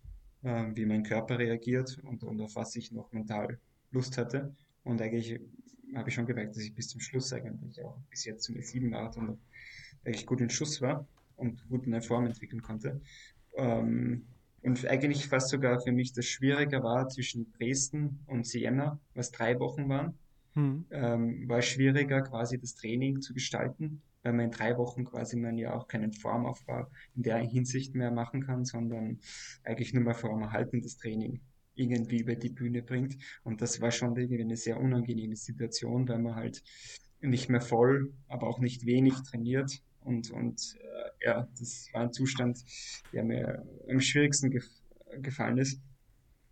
äh, wie mein Körper reagiert und, und auf was ich noch mental Lust hatte. Und eigentlich habe ich schon gemerkt, dass ich bis zum Schluss eigentlich auch bis jetzt zum E7-Marathon eigentlich gut in Schuss war und gut eine Form entwickeln konnte. Ähm, und eigentlich fast sogar für mich das Schwieriger war zwischen Dresden und Siena, was drei Wochen waren, hm. ähm, war schwieriger quasi das Training zu gestalten, weil man in drei Wochen quasi man ja auch keinen Formaufbau in der Hinsicht mehr machen kann, sondern eigentlich nur mehr formerhaltendes Training irgendwie über die Bühne bringt. Und das war schon irgendwie eine sehr unangenehme Situation, weil man halt nicht mehr voll, aber auch nicht wenig trainiert. Und, und äh, ja, das war ein Zustand, der mir am schwierigsten gef gefallen ist.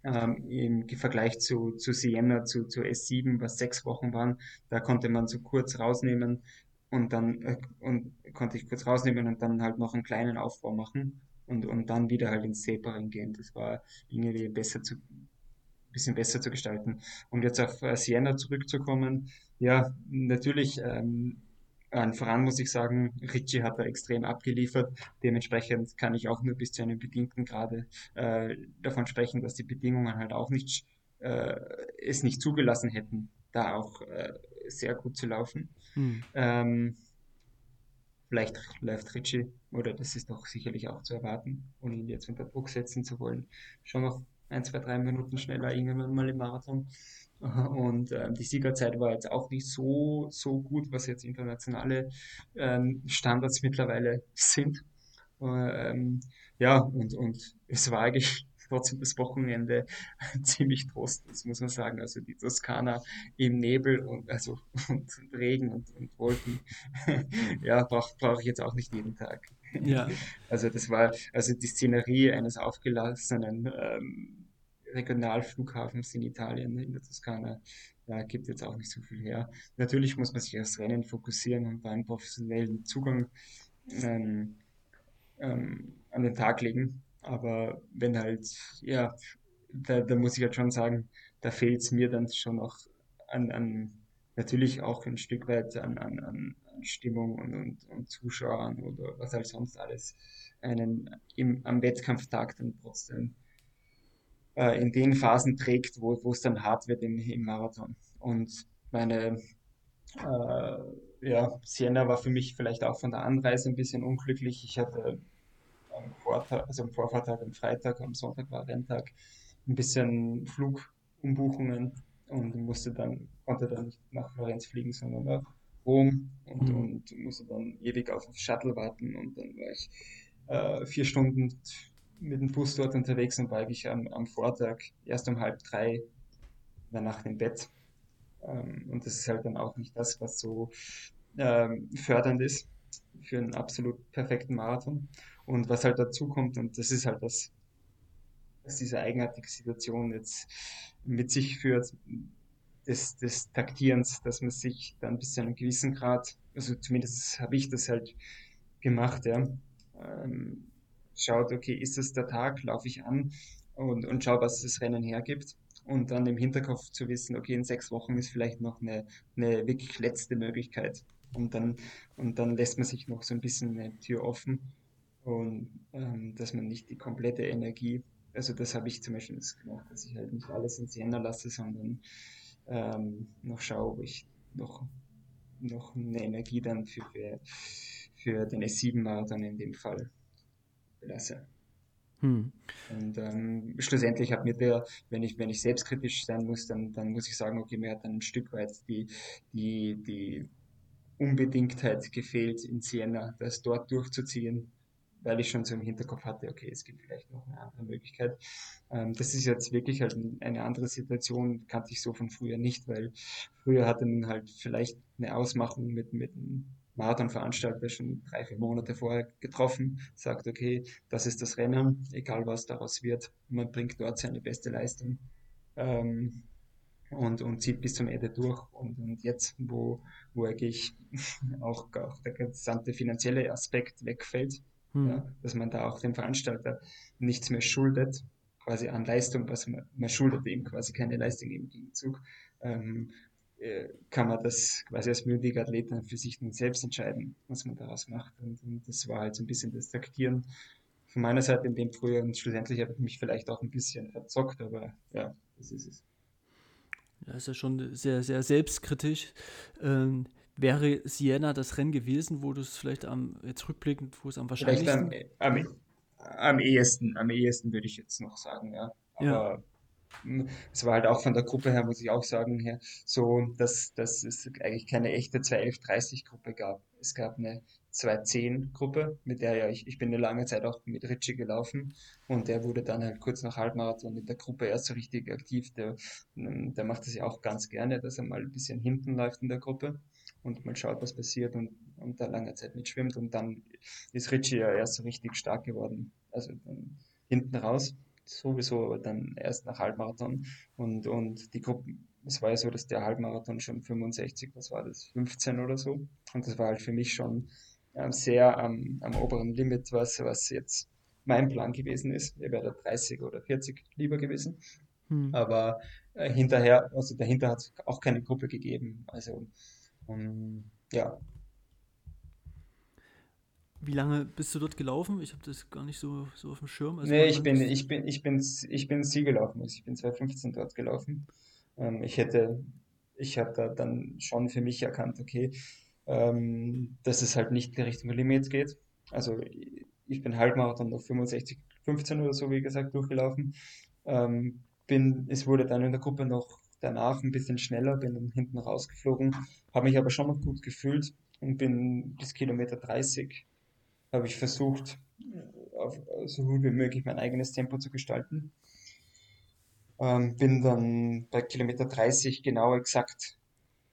Ähm, Im Vergleich zu, zu Siena, zu, zu S7, was sechs Wochen waren, da konnte man so kurz rausnehmen und dann äh, und konnte ich kurz rausnehmen und dann halt noch einen kleinen Aufbau machen und, und dann wieder halt ins Tapering gehen. Das war irgendwie besser zu, bisschen besser zu gestalten. Und jetzt auf äh, Siena zurückzukommen, ja, natürlich, ähm, an voran muss ich sagen, Ricci hat da extrem abgeliefert. Dementsprechend kann ich auch nur bis zu einem bedingten Grade äh, davon sprechen, dass die Bedingungen halt auch nicht äh, es nicht zugelassen hätten, da auch äh, sehr gut zu laufen. Hm. Ähm, vielleicht läuft Ricci, oder das ist doch sicherlich auch zu erwarten, ohne ihn jetzt unter Druck setzen zu wollen, schon noch ein, zwei, drei Minuten schneller irgendwann mal im Marathon. Und ähm, die Siegerzeit war jetzt auch nicht so, so gut, was jetzt internationale ähm, Standards mittlerweile sind. Ähm, ja, und, und es war eigentlich trotzdem das Wochenende ziemlich trostlos, muss man sagen. Also die Toskana im Nebel und also und Regen und, und Wolken, ja, brauche brauch ich jetzt auch nicht jeden Tag. Ja. Also das war, also die Szenerie eines aufgelassenen ähm, Regionalflughafens in Italien, in der Toskana, ja, gibt jetzt auch nicht so viel her. Natürlich muss man sich aufs Rennen fokussieren und da einen professionellen Zugang ähm, ähm, an den Tag legen. Aber wenn halt, ja, da, da muss ich halt schon sagen, da fehlt es mir dann schon noch an, an, natürlich auch ein Stück weit an, an, an Stimmung und, und, und Zuschauern oder was halt sonst alles einen im, am Wettkampftag dann trotzdem äh, in den Phasen trägt, wo, wo es dann hart wird im, im Marathon. Und meine äh, ja, Siena war für mich vielleicht auch von der Anreise ein bisschen unglücklich. Ich hatte am Vortag, also am Vorfahrtag, am Freitag, am Sonntag war Renntag, ein bisschen Flugumbuchungen und musste dann, konnte dann nicht nach Florenz fliegen, sondern nach Rom und, mhm. und musste dann ewig auf den Shuttle warten und dann war ich äh, vier Stunden mit dem Bus dort unterwegs und war eigentlich am, am Vortag erst um halb drei in der Nacht im Bett. Ähm, und das ist halt dann auch nicht das, was so ähm, fördernd ist für einen absolut perfekten Marathon. Und was halt dazu kommt, und das ist halt das, was diese eigenartige Situation jetzt mit sich führt, des, des Taktierens, dass man sich dann bis zu einem gewissen Grad, also zumindest habe ich das halt gemacht, ja, ähm, schaut, okay, ist es der Tag, laufe ich an und, und schau, was das Rennen hergibt. Und dann im Hinterkopf zu wissen, okay, in sechs Wochen ist vielleicht noch eine, eine wirklich letzte Möglichkeit. Und dann, und dann lässt man sich noch so ein bisschen eine Tür offen und ähm, dass man nicht die komplette Energie, also das habe ich zum Beispiel das gemacht, dass ich halt nicht alles in Siena lasse, sondern ähm, noch schaue, ob ich noch, noch eine Energie dann für, für, für den S7-Marathon in dem Fall lasse. Hm. Und ähm, schlussendlich hat mir der, wenn ich, wenn ich selbstkritisch sein muss, dann, dann muss ich sagen, okay, mir hat dann ein Stück weit die, die, die Unbedingtheit gefehlt, in Siena das dort durchzuziehen, weil ich schon so im Hinterkopf hatte, okay, es gibt vielleicht noch eine andere Möglichkeit. Ähm, das ist jetzt wirklich halt eine andere Situation, kannte ich so von früher nicht, weil früher hatte man halt vielleicht eine Ausmachung mit, mit einem Marathonveranstalter schon drei, vier Monate vorher getroffen, sagt, okay, das ist das Rennen, egal was daraus wird, man bringt dort seine beste Leistung ähm, und, und zieht bis zum Ende durch. Und, und jetzt, wo, wo eigentlich auch, auch der gesamte finanzielle Aspekt wegfällt, hm. ja, dass man da auch dem Veranstalter nichts mehr schuldet, quasi an Leistung, was man, man schuldet ihm quasi keine Leistung im Gegenzug, ähm, äh, kann man das quasi als mündiger Athlet dann für sich nun selbst entscheiden, was man daraus macht. Und, und das war halt so ein bisschen das Taktieren von meiner Seite in dem früher und schlussendlich habe ich mich vielleicht auch ein bisschen verzockt, aber ja, das ist es. Ja, ist ja schon sehr, sehr selbstkritisch. Ähm, wäre Siena das Rennen gewesen, wo du es vielleicht am, jetzt rückblickend, wo es am wahrscheinlichsten... Vielleicht am, am, am ehesten, am ehesten würde ich jetzt noch sagen, ja. Aber ja. Es war halt auch von der Gruppe her, muss ich auch sagen, her, so, dass, dass es eigentlich keine echte 211-30-Gruppe gab. Es gab eine 210-Gruppe, mit der ja ich, ich bin eine lange Zeit auch mit Ritchie gelaufen und der wurde dann halt kurz nach Halbmarathon in der Gruppe erst so richtig aktiv. Der, der macht das ja auch ganz gerne, dass er mal ein bisschen hinten läuft in der Gruppe und mal schaut, was passiert und, und da lange Zeit mitschwimmt und dann ist Ritchie ja erst so richtig stark geworden. Also hinten raus sowieso dann erst nach Halbmarathon und, und die Gruppe, es war ja so, dass der Halbmarathon schon 65, was war das, 15 oder so und das war halt für mich schon ähm, sehr am, am oberen Limit, was, was jetzt mein Plan gewesen ist. Er wäre 30 oder 40 lieber gewesen. Hm. Aber äh, hinterher, also dahinter hat es auch keine Gruppe gegeben. Also ähm, ja, wie lange bist du dort gelaufen? Ich habe das gar nicht so, so auf dem Schirm. Also nee, ich bin, ich bin, ich bin, ich bin Ziel gelaufen. Also ich bin 2015 dort gelaufen. Ähm, ich hätte, ich habe da dann schon für mich erkannt, okay, ähm, dass es halt nicht in Richtung Limit geht. Also ich bin Halbmarathon auf 65, 15 oder so, wie gesagt, durchgelaufen. Ähm, bin, es wurde dann in der Gruppe noch danach ein bisschen schneller, bin dann hinten rausgeflogen, habe mich aber schon noch gut gefühlt und bin bis Kilometer 30 habe ich versucht, auf, so gut wie möglich mein eigenes Tempo zu gestalten. Ähm, bin dann bei Kilometer 30 genau exakt,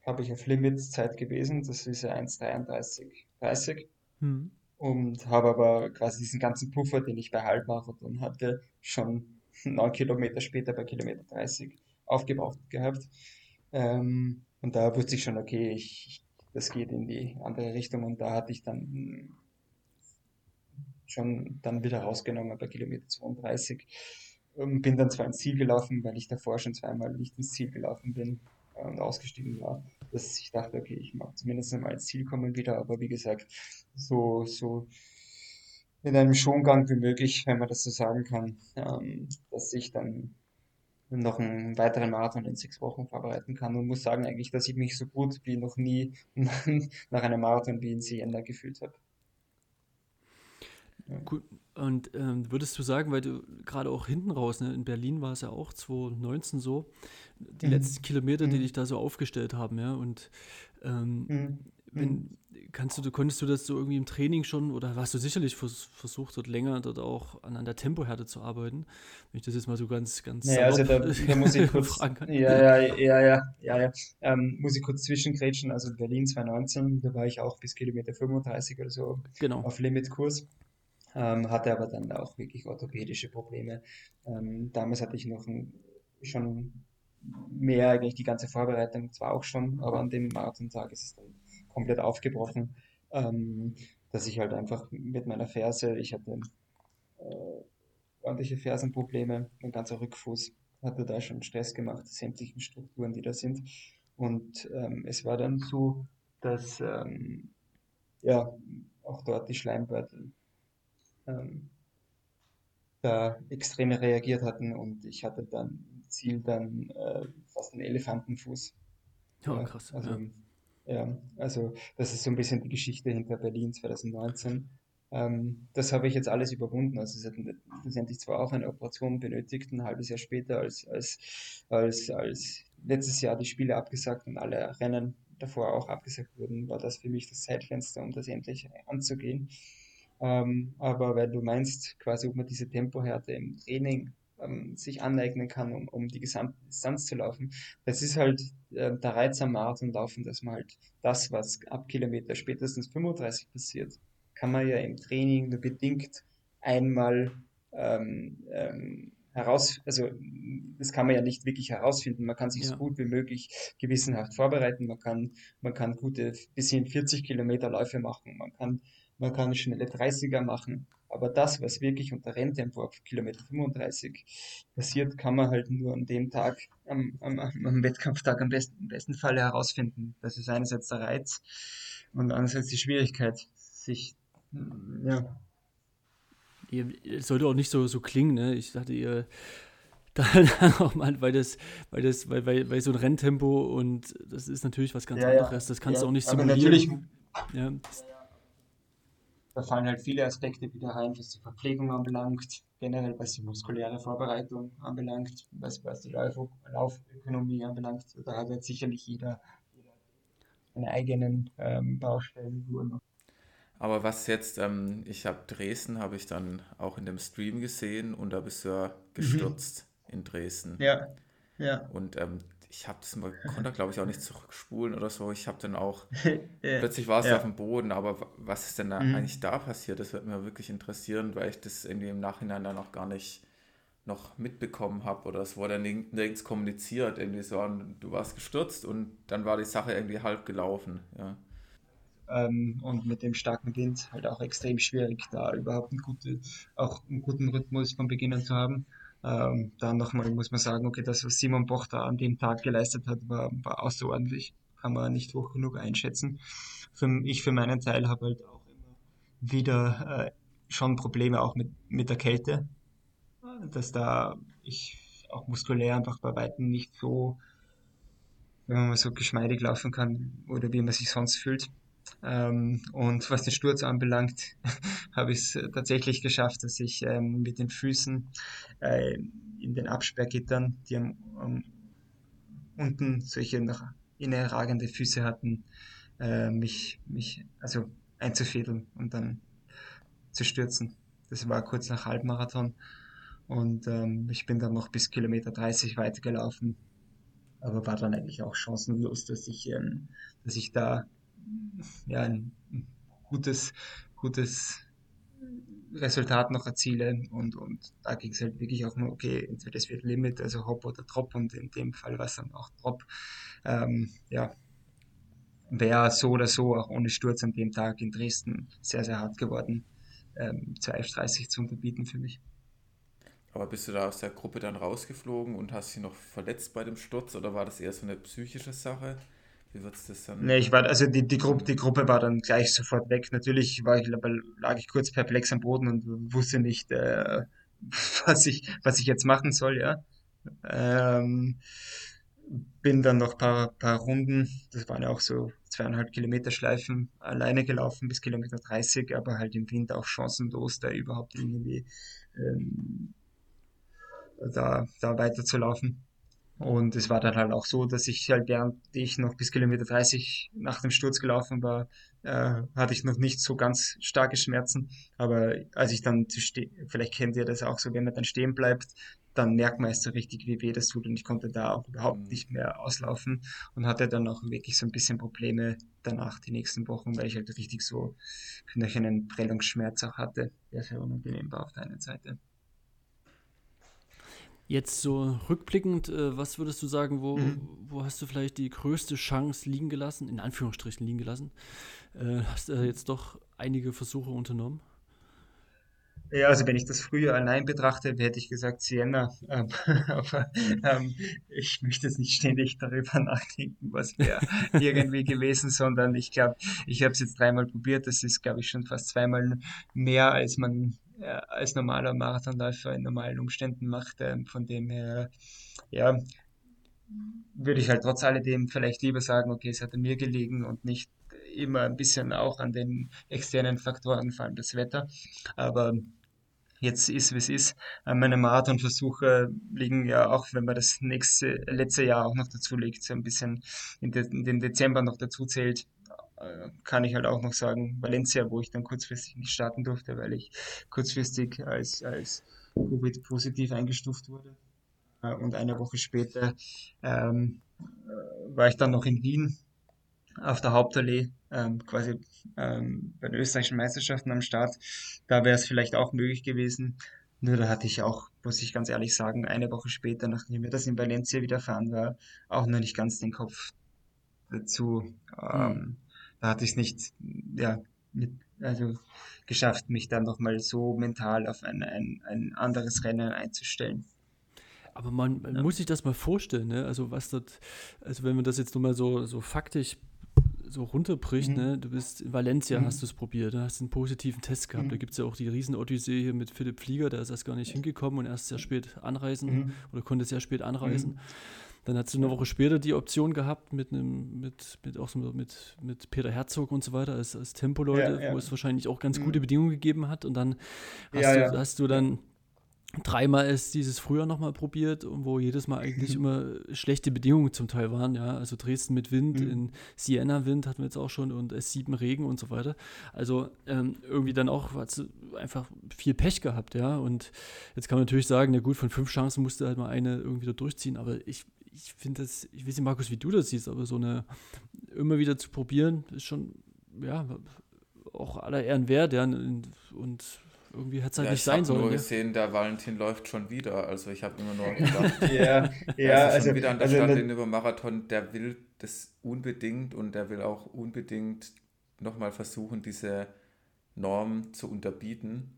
habe ich auf Limit-Zeit gewesen, das ist ja 1,33,30 hm. und habe aber quasi diesen ganzen Puffer, den ich bei Halbmarathon hatte, schon neun Kilometer später bei Kilometer 30 aufgebraucht gehabt. Ähm, und da wusste ich schon, okay, ich, das geht in die andere Richtung und da hatte ich dann schon dann wieder rausgenommen bei Kilometer 32. Ähm, bin dann zwar ins Ziel gelaufen, weil ich davor schon zweimal nicht ins Ziel gelaufen bin und ausgestiegen war, dass ich dachte, okay, ich mag zumindest einmal ins Ziel kommen wieder, aber wie gesagt, so, so in einem Schongang wie möglich, wenn man das so sagen kann, ähm, dass ich dann noch einen weiteren Marathon in sechs Wochen vorbereiten kann und muss sagen eigentlich, dass ich mich so gut wie noch nie nach einem Marathon wie in Siena gefühlt habe. Gut. Und ähm, würdest du sagen, weil du gerade auch hinten raus, ne, in Berlin war es ja auch 2019 so, die mhm. letzten Kilometer, die mhm. dich da so aufgestellt haben, ja, und ähm, mhm. Wenn, mhm. kannst du, konntest du das so irgendwie im Training schon oder hast du sicherlich vers versucht, dort länger dort auch an, an der Tempohärte zu arbeiten? Wenn ich das jetzt mal so ganz, ganz naja, also da, da, muss ich kurz. Ja, ja, ja, ja, ja, ja. Ähm, muss ich kurz zwischengrätschen, also Berlin 2019, da war ich auch bis Kilometer 35 oder so genau. auf Limitkurs ähm, hatte aber dann auch wirklich orthopädische Probleme. Ähm, damals hatte ich noch ein, schon mehr eigentlich die ganze Vorbereitung, zwar auch schon, aber an dem Marathontag ist es dann komplett aufgebrochen, ähm, dass ich halt einfach mit meiner Ferse, ich hatte äh, ordentliche Fersenprobleme, mein ganzer Rückfuß hatte da schon Stress gemacht, sämtlichen Strukturen, die da sind. Und ähm, es war dann so, dass ähm, ja auch dort die Schleimbeutel ähm, da extrem reagiert hatten und ich hatte dann Ziel dann äh, fast einen Elefantenfuß. Ja, krass. Also, ja. Ja. also das ist so ein bisschen die Geschichte hinter Berlin 2019. Ähm, das habe ich jetzt alles überwunden. Also es hat letztendlich zwar auch eine Operation benötigt, ein halbes Jahr später, als, als, als, als letztes Jahr die Spiele abgesagt und alle Rennen davor auch abgesagt wurden, war das für mich das Zeitfenster, um das endlich anzugehen. Ähm, aber weil du meinst, quasi, ob man diese Tempohärte im Training ähm, sich aneignen kann, um, um die gesamte Distanz zu laufen. Das ist halt äh, der Reiz am Marathonlaufen, dass man halt das, was ab Kilometer spätestens 35 passiert, kann man ja im Training nur bedingt einmal ähm, ähm, heraus, also das kann man ja nicht wirklich herausfinden. Man kann sich ja. so gut wie möglich gewissenhaft vorbereiten. Man kann, man kann gute bis hin 40 Kilometer Läufe machen. Man kann man kann schnelle 30er machen, aber das, was wirklich unter Renntempo auf Kilometer 35 passiert, kann man halt nur an dem Tag, am, am, am Wettkampftag am besten, im besten Fall herausfinden. Das ist einerseits der Reiz und andererseits die Schwierigkeit, sich, ja. Es sollte auch nicht so, so klingen, ne? Ich dachte, ihr dann auch mal, weil das, weil das, weil, weil, weil so ein Renntempo und das ist natürlich was ganz ja, anderes. Das kannst ja, du auch nicht simulieren. Natürlich, ja, da fallen halt viele Aspekte wieder rein, was die Verpflegung anbelangt, generell was die muskuläre Vorbereitung anbelangt, was, was die Lauf Laufökonomie anbelangt. Da hat jetzt sicherlich jeder, jeder seine eigenen ähm, Baustellen, aber was jetzt, ähm, ich habe Dresden, habe ich dann auch in dem Stream gesehen und da bist du ja gestürzt mhm. in Dresden. Ja, ja. Und ähm, ich habe das, man konnte glaube ich auch nicht zurückspulen oder so. Ich habe dann auch, ja. plötzlich war es ja. auf dem Boden, aber was ist denn da mhm. eigentlich da passiert? Das würde mir wirklich interessieren, weil ich das irgendwie im Nachhinein dann auch gar nicht noch mitbekommen habe oder es wurde nirgends kommuniziert. Irgendwie so, du warst gestürzt und dann war die Sache irgendwie halb gelaufen. Ja. Ähm, und mit dem starken Wind halt auch extrem schwierig, da überhaupt einen, gute, auch einen guten Rhythmus von Beginn an zu haben. Ähm, dann nochmal muss man sagen, okay, das, was Simon Boch da an dem Tag geleistet hat, war, war außerordentlich. Kann man nicht hoch genug einschätzen. Für, ich für meinen Teil habe halt auch immer wieder äh, schon Probleme auch mit, mit der Kälte, dass da ich auch muskulär einfach bei Weitem nicht so, wenn man mal so geschmeidig laufen kann oder wie man sich sonst fühlt. Ähm, und was den Sturz anbelangt, habe ich es tatsächlich geschafft, dass ich ähm, mit den Füßen äh, in den Absperrgittern, die am, am, unten solche nach innen ragende Füße hatten, äh, mich, mich also einzufädeln und dann zu stürzen. Das war kurz nach Halbmarathon und ähm, ich bin dann noch bis Kilometer 30 weitergelaufen, aber war dann eigentlich auch chancenlos, dass ich, ähm, dass ich da ja, ein gutes, gutes Resultat noch erziele. Und, und da ging es halt wirklich auch nur, okay, entweder es wird Limit, also Hop oder Drop und in dem Fall war es dann auch Drop. Ähm, ja, wäre so oder so auch ohne Sturz an dem Tag in Dresden sehr, sehr hart geworden, ähm, 2F30 zu unterbieten für mich. Aber bist du da aus der Gruppe dann rausgeflogen und hast dich noch verletzt bei dem Sturz oder war das eher so eine psychische Sache? Wie wird's das dann? Nee, ich war, also die, die, Gruppe, die Gruppe war dann gleich sofort weg. Natürlich war ich, lag ich kurz perplex am Boden und wusste nicht, äh, was, ich, was ich jetzt machen soll, ja. Ähm, bin dann noch ein paar, paar Runden, das waren ja auch so zweieinhalb Kilometer Schleifen, alleine gelaufen bis Kilometer 30, aber halt im Wind auch chancenlos, da überhaupt irgendwie ähm, da, da weiterzulaufen. Und es war dann halt auch so, dass ich halt, während ich noch bis Kilometer 30 nach dem Sturz gelaufen war, äh, hatte ich noch nicht so ganz starke Schmerzen. Aber als ich dann zu stehen, vielleicht kennt ihr das auch so, wenn man dann stehen bleibt, dann merkt man erst so richtig, wie weh das tut. Und ich konnte da auch überhaupt mhm. nicht mehr auslaufen und hatte dann auch wirklich so ein bisschen Probleme danach, die nächsten Wochen, weil ich halt richtig so einen Prellungsschmerz auch hatte, der sehr unangenehm war auf der einen Seite. Jetzt so rückblickend, äh, was würdest du sagen, wo, mhm. wo hast du vielleicht die größte Chance liegen gelassen, in Anführungsstrichen liegen gelassen? Äh, hast du äh, jetzt doch einige Versuche unternommen? Ja, also wenn ich das früher allein betrachte, hätte ich gesagt Sienna. Ähm, aber ähm, ich möchte jetzt nicht ständig darüber nachdenken, was wäre irgendwie gewesen, sondern ich glaube, ich habe es jetzt dreimal probiert. Das ist, glaube ich, schon fast zweimal mehr, als man äh, als normaler Marathonläufer in normalen Umständen macht. Ähm, von dem her, ja, würde ich halt trotz alledem vielleicht lieber sagen, okay, es hat an mir gelegen und nicht immer ein bisschen auch an den externen Faktoren, vor allem das Wetter. Aber jetzt ist, wie es ist. Äh, meine Marathonversuche liegen ja auch, wenn man das nächste, letzte Jahr auch noch dazu legt, so ein bisschen in, de, in den Dezember noch dazu zählt, äh, kann ich halt auch noch sagen, Valencia, wo ich dann kurzfristig nicht starten durfte, weil ich kurzfristig als, als Covid-positiv eingestuft wurde. Äh, und eine Woche später ähm, äh, war ich dann noch in Wien auf der Hauptallee, ähm, quasi ähm, bei den österreichischen Meisterschaften am Start. Da wäre es vielleicht auch möglich gewesen. Nur da hatte ich auch, muss ich ganz ehrlich sagen, eine Woche später, nachdem mir das in Valencia widerfahren war, auch noch nicht ganz den Kopf dazu. Mhm da hatte ich es nicht, ja, mit, also geschafft, mich dann nochmal so mental auf ein, ein, ein anderes Rennen einzustellen. Aber man, man ja. muss sich das mal vorstellen, ne? Also was dort, also wenn man das jetzt nochmal so, so faktisch so runterbricht, mhm. ne? Du bist in Valencia, mhm. hast du es probiert, da hast einen positiven Test gehabt. Mhm. Da gibt es ja auch die Riesen-Odyssee hier mit Philipp Flieger, der ist erst gar nicht hingekommen und erst sehr spät anreisen mhm. oder konnte sehr spät anreisen. Dann hat sie eine Woche später die Option gehabt mit einem, mit, mit auch so mit, mit Peter Herzog und so weiter als, als Tempoleute, ja, ja. wo es wahrscheinlich auch ganz mhm. gute Bedingungen gegeben hat. Und dann hast, ja, du, hast du dann dreimal ist dieses Frühjahr nochmal probiert, wo jedes Mal eigentlich immer schlechte Bedingungen zum Teil waren, ja. Also Dresden mit Wind, mhm. in Siena Wind hatten wir jetzt auch schon und S7 Regen und so weiter. Also ähm, irgendwie dann auch einfach viel Pech gehabt, ja. Und jetzt kann man natürlich sagen, na gut, von fünf Chancen musste halt mal eine irgendwie da durchziehen, aber ich, ich finde das, ich weiß nicht, Markus, wie du das siehst, aber so eine immer wieder zu probieren, ist schon, ja, auch aller Ehren wert, ja. Und, und irgendwie hätte es halt ja, nicht sein sollen. Ich habe nur gesehen, der Valentin läuft schon wieder. Also ich habe immer nur gedacht, ja, ja, also, schon wieder an der also Stadt über Marathon, der will das unbedingt und der will auch unbedingt nochmal versuchen, diese Norm zu unterbieten.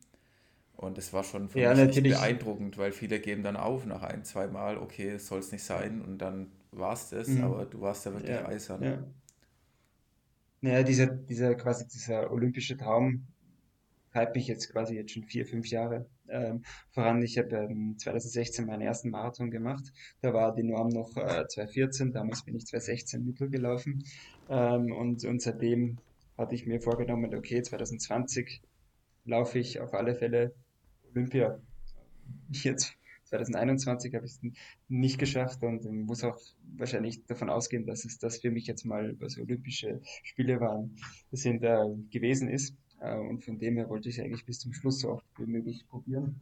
Und es war schon für ja, mich beeindruckend, weil viele geben dann auf nach ein, zwei Mal, okay, soll es nicht sein und dann war es das, mhm. aber du warst ja wirklich ja, eisern. Ja. Naja, dieser, dieser quasi dieser olympische Traum treibt mich jetzt quasi jetzt schon vier, fünf Jahre ähm, voran. Ich habe ähm, 2016 meinen ersten Marathon gemacht. Da war die Norm noch äh, 2014, damals bin ich 2016 Mittel gelaufen. Ähm, und, und seitdem hatte ich mir vorgenommen, okay, 2020 laufe ich auf alle Fälle Olympia. Jetzt 2021 habe ich es nicht geschafft und muss auch wahrscheinlich davon ausgehen, dass es das für mich jetzt mal was Olympische Spiele waren, sind äh, gewesen ist. Äh, und von dem her wollte ich eigentlich bis zum Schluss so oft wie möglich probieren.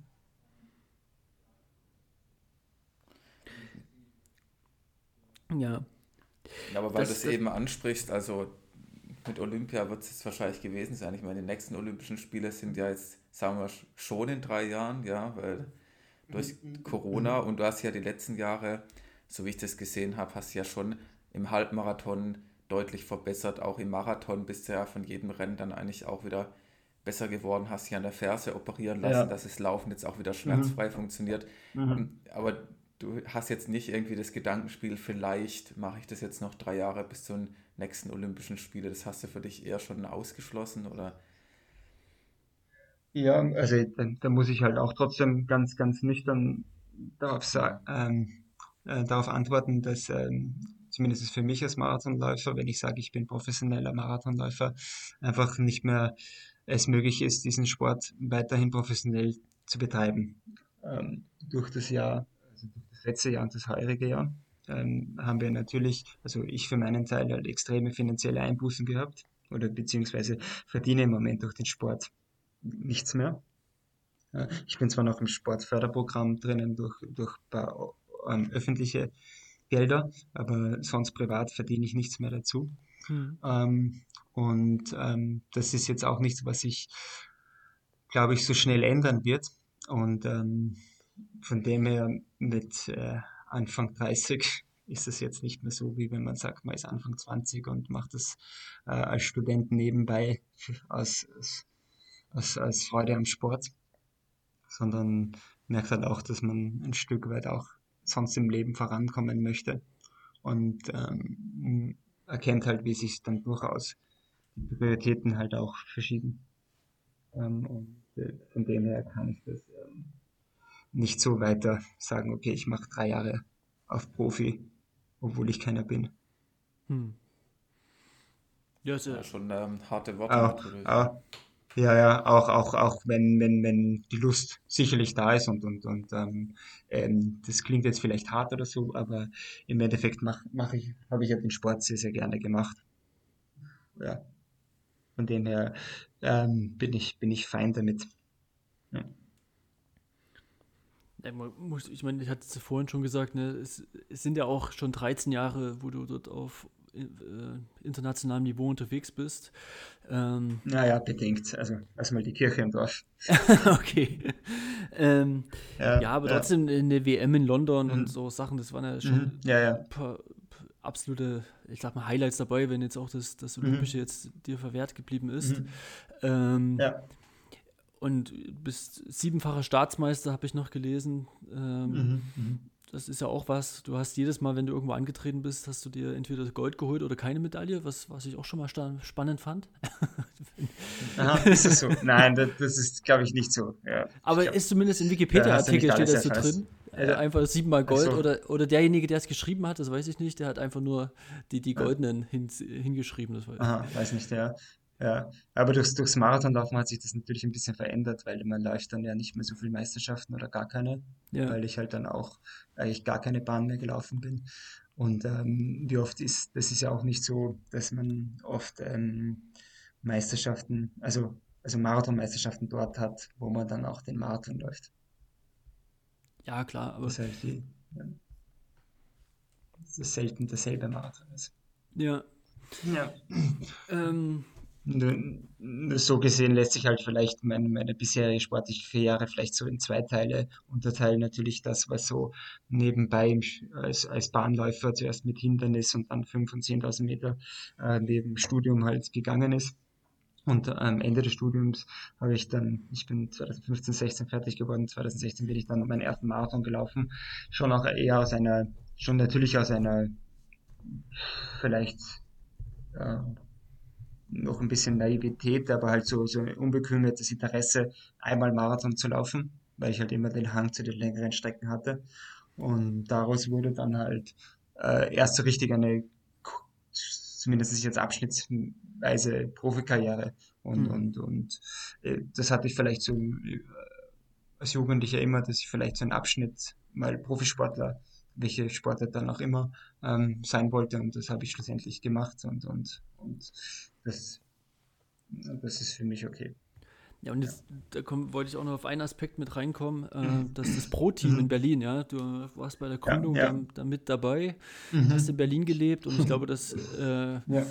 Ja. Aber weil du es eben ansprichst, also mit Olympia wird es jetzt wahrscheinlich gewesen sein. Ich meine, die nächsten Olympischen Spiele sind ja jetzt, sagen wir, schon in drei Jahren, ja, weil durch mhm. Corona und du hast ja die letzten Jahre, so wie ich das gesehen habe, hast ja schon im Halbmarathon deutlich verbessert. Auch im Marathon bist du ja von jedem Rennen dann eigentlich auch wieder besser geworden, hast dich an der Ferse operieren lassen, ja. dass das Laufen jetzt auch wieder schmerzfrei mhm. funktioniert. Mhm. Aber du hast jetzt nicht irgendwie das Gedankenspiel, vielleicht mache ich das jetzt noch drei Jahre bis zu den nächsten Olympischen Spiele. Das hast du für dich eher schon ausgeschlossen, oder? Ja, also da, da muss ich halt auch trotzdem ganz, ganz nüchtern darauf, ähm, äh, darauf antworten, dass ähm, zumindest für mich als Marathonläufer, wenn ich sage, ich bin professioneller Marathonläufer, einfach nicht mehr es möglich ist, diesen Sport weiterhin professionell zu betreiben. Ähm, durch das Jahr, also durch das letzte Jahr und das heurige Jahr, ähm, haben wir natürlich, also ich für meinen Teil halt extreme finanzielle Einbußen gehabt oder beziehungsweise verdiene im Moment durch den Sport nichts mehr. Ich bin zwar noch im Sportförderprogramm drinnen durch, durch paar ähm, öffentliche Gelder, aber sonst privat verdiene ich nichts mehr dazu. Mhm. Ähm, und ähm, das ist jetzt auch nichts, was sich, glaube ich, so schnell ändern wird. Und ähm, von dem her mit äh, Anfang 30 ist es jetzt nicht mehr so, wie wenn man sagt, man ist Anfang 20 und macht das äh, als Student nebenbei aus, aus, als Freude am Sport, sondern merkt halt auch, dass man ein Stück weit auch sonst im Leben vorankommen möchte und ähm, erkennt halt, wie sich dann durchaus die Prioritäten halt auch verschieden. Ähm, und äh, von dem her kann ich das ähm, nicht so weiter sagen, okay, ich mache drei Jahre auf Profi, obwohl ich keiner bin. Hm. Ja, ist ja schon ähm, harte Worte auch, natürlich. Ja, ja, auch, auch, auch wenn, wenn, wenn die Lust sicherlich da ist und, und, und ähm, ähm, das klingt jetzt vielleicht hart oder so, aber im Endeffekt mach, mach ich, habe ich ja den Sport sehr, sehr gerne gemacht. Ja. Von dem her ähm, bin, ich, bin ich fein damit. Ja. Ich meine, ich hatte es vorhin schon gesagt, ne, es, es, sind ja auch schon 13 Jahre, wo du dort auf internationalem Niveau unterwegs bist. Ähm, naja, bedingt. Also erstmal die Kirche im Dorf. okay. Ähm, ja, ja, aber ja. trotzdem in der WM in London mhm. und so Sachen, das waren ja schon mhm. ja, ja. paar absolute, ich sag mal, Highlights dabei, wenn jetzt auch das, das mhm. Olympische mhm. jetzt dir verwehrt geblieben ist. Mhm. Ähm, ja. Und bist siebenfacher Staatsmeister, habe ich noch gelesen. Ähm, mhm. Das ist ja auch was, du hast jedes Mal, wenn du irgendwo angetreten bist, hast du dir entweder Gold geholt oder keine Medaille, was, was ich auch schon mal spannend fand. Aha, ist das so? Nein, das, das ist, glaube ich, nicht so. Ja, Aber glaub, ist zumindest im Wikipedia-Artikel steht das so drin. Also ja. einfach siebenmal Gold so. oder, oder derjenige, der es geschrieben hat, das weiß ich nicht, der hat einfach nur die, die goldenen hin, hingeschrieben. Das weiß, Aha, weiß nicht, ja. Ja, aber durchs, durchs Marathonlaufen hat sich das natürlich ein bisschen verändert, weil man läuft dann ja nicht mehr so viele Meisterschaften oder gar keine, ja. weil ich halt dann auch eigentlich gar keine Bahn mehr gelaufen bin. Und ähm, wie oft ist, das ist ja auch nicht so, dass man oft ähm, Meisterschaften, also, also Marathonmeisterschaften dort hat, wo man dann auch den Marathon läuft. Ja, klar, aber. Das ist halt die, ja, das ist selten derselbe Marathon ist. Ja. Ja. Ähm, so gesehen lässt sich halt vielleicht meine, meine bisherige sportliche Karriere vielleicht so in zwei Teile unterteilen. Natürlich das, was so nebenbei als, als Bahnläufer zuerst mit Hindernis und dann 5.000 und 10.000 Meter äh, neben Studium halt gegangen ist. Und am Ende des Studiums habe ich dann, ich bin 2015, 16 fertig geworden, 2016 bin ich dann meinen ersten Marathon gelaufen. Schon auch eher aus einer, schon natürlich aus einer vielleicht äh, noch ein bisschen Naivität, aber halt so, so ein unbekümmertes Interesse, einmal Marathon zu laufen, weil ich halt immer den Hang zu den längeren Strecken hatte. Und daraus wurde dann halt äh, erst so richtig eine, zumindest jetzt abschnittsweise Profikarriere. Und, mhm. und, und äh, das hatte ich vielleicht so äh, als Jugendlicher immer, dass ich vielleicht so einen Abschnitt mal Profisportler welche Sportart dann auch immer ähm, sein wollte. Und das habe ich schlussendlich gemacht und, und, und das, das ist für mich okay. Ja, und jetzt da komm, wollte ich auch noch auf einen Aspekt mit reinkommen, äh, mhm. das ist das Pro-Team mhm. in Berlin, ja. Du warst bei der Gründung ja, ja. Da, da, mit dabei, mhm. hast in Berlin gelebt und ich glaube, das äh, ja.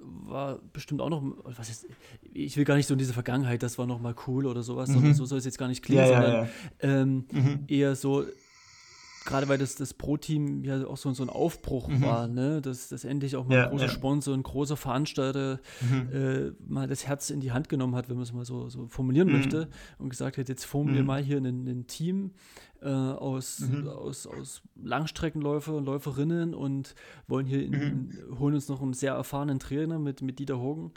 war bestimmt auch noch, was ist, ich will gar nicht so in diese Vergangenheit, das war noch mal cool oder sowas, mhm. so soll es jetzt gar nicht klingen, sondern ähm, mhm. eher so, gerade weil das, das Pro-Team ja auch so, so ein Aufbruch mhm. war, ne? dass, dass endlich auch mal ja, ein großer ja. Sponsor, ein großer Veranstalter mhm. äh, mal das Herz in die Hand genommen hat, wenn man es mal so, so formulieren mhm. möchte, und gesagt hat, jetzt formen wir mhm. mal hier ein, Team äh, aus, mhm. aus, aus Langstreckenläufer und Läuferinnen und wollen hier in, mhm. holen uns noch einen sehr erfahrenen Trainer mit, mit Dieter Hogen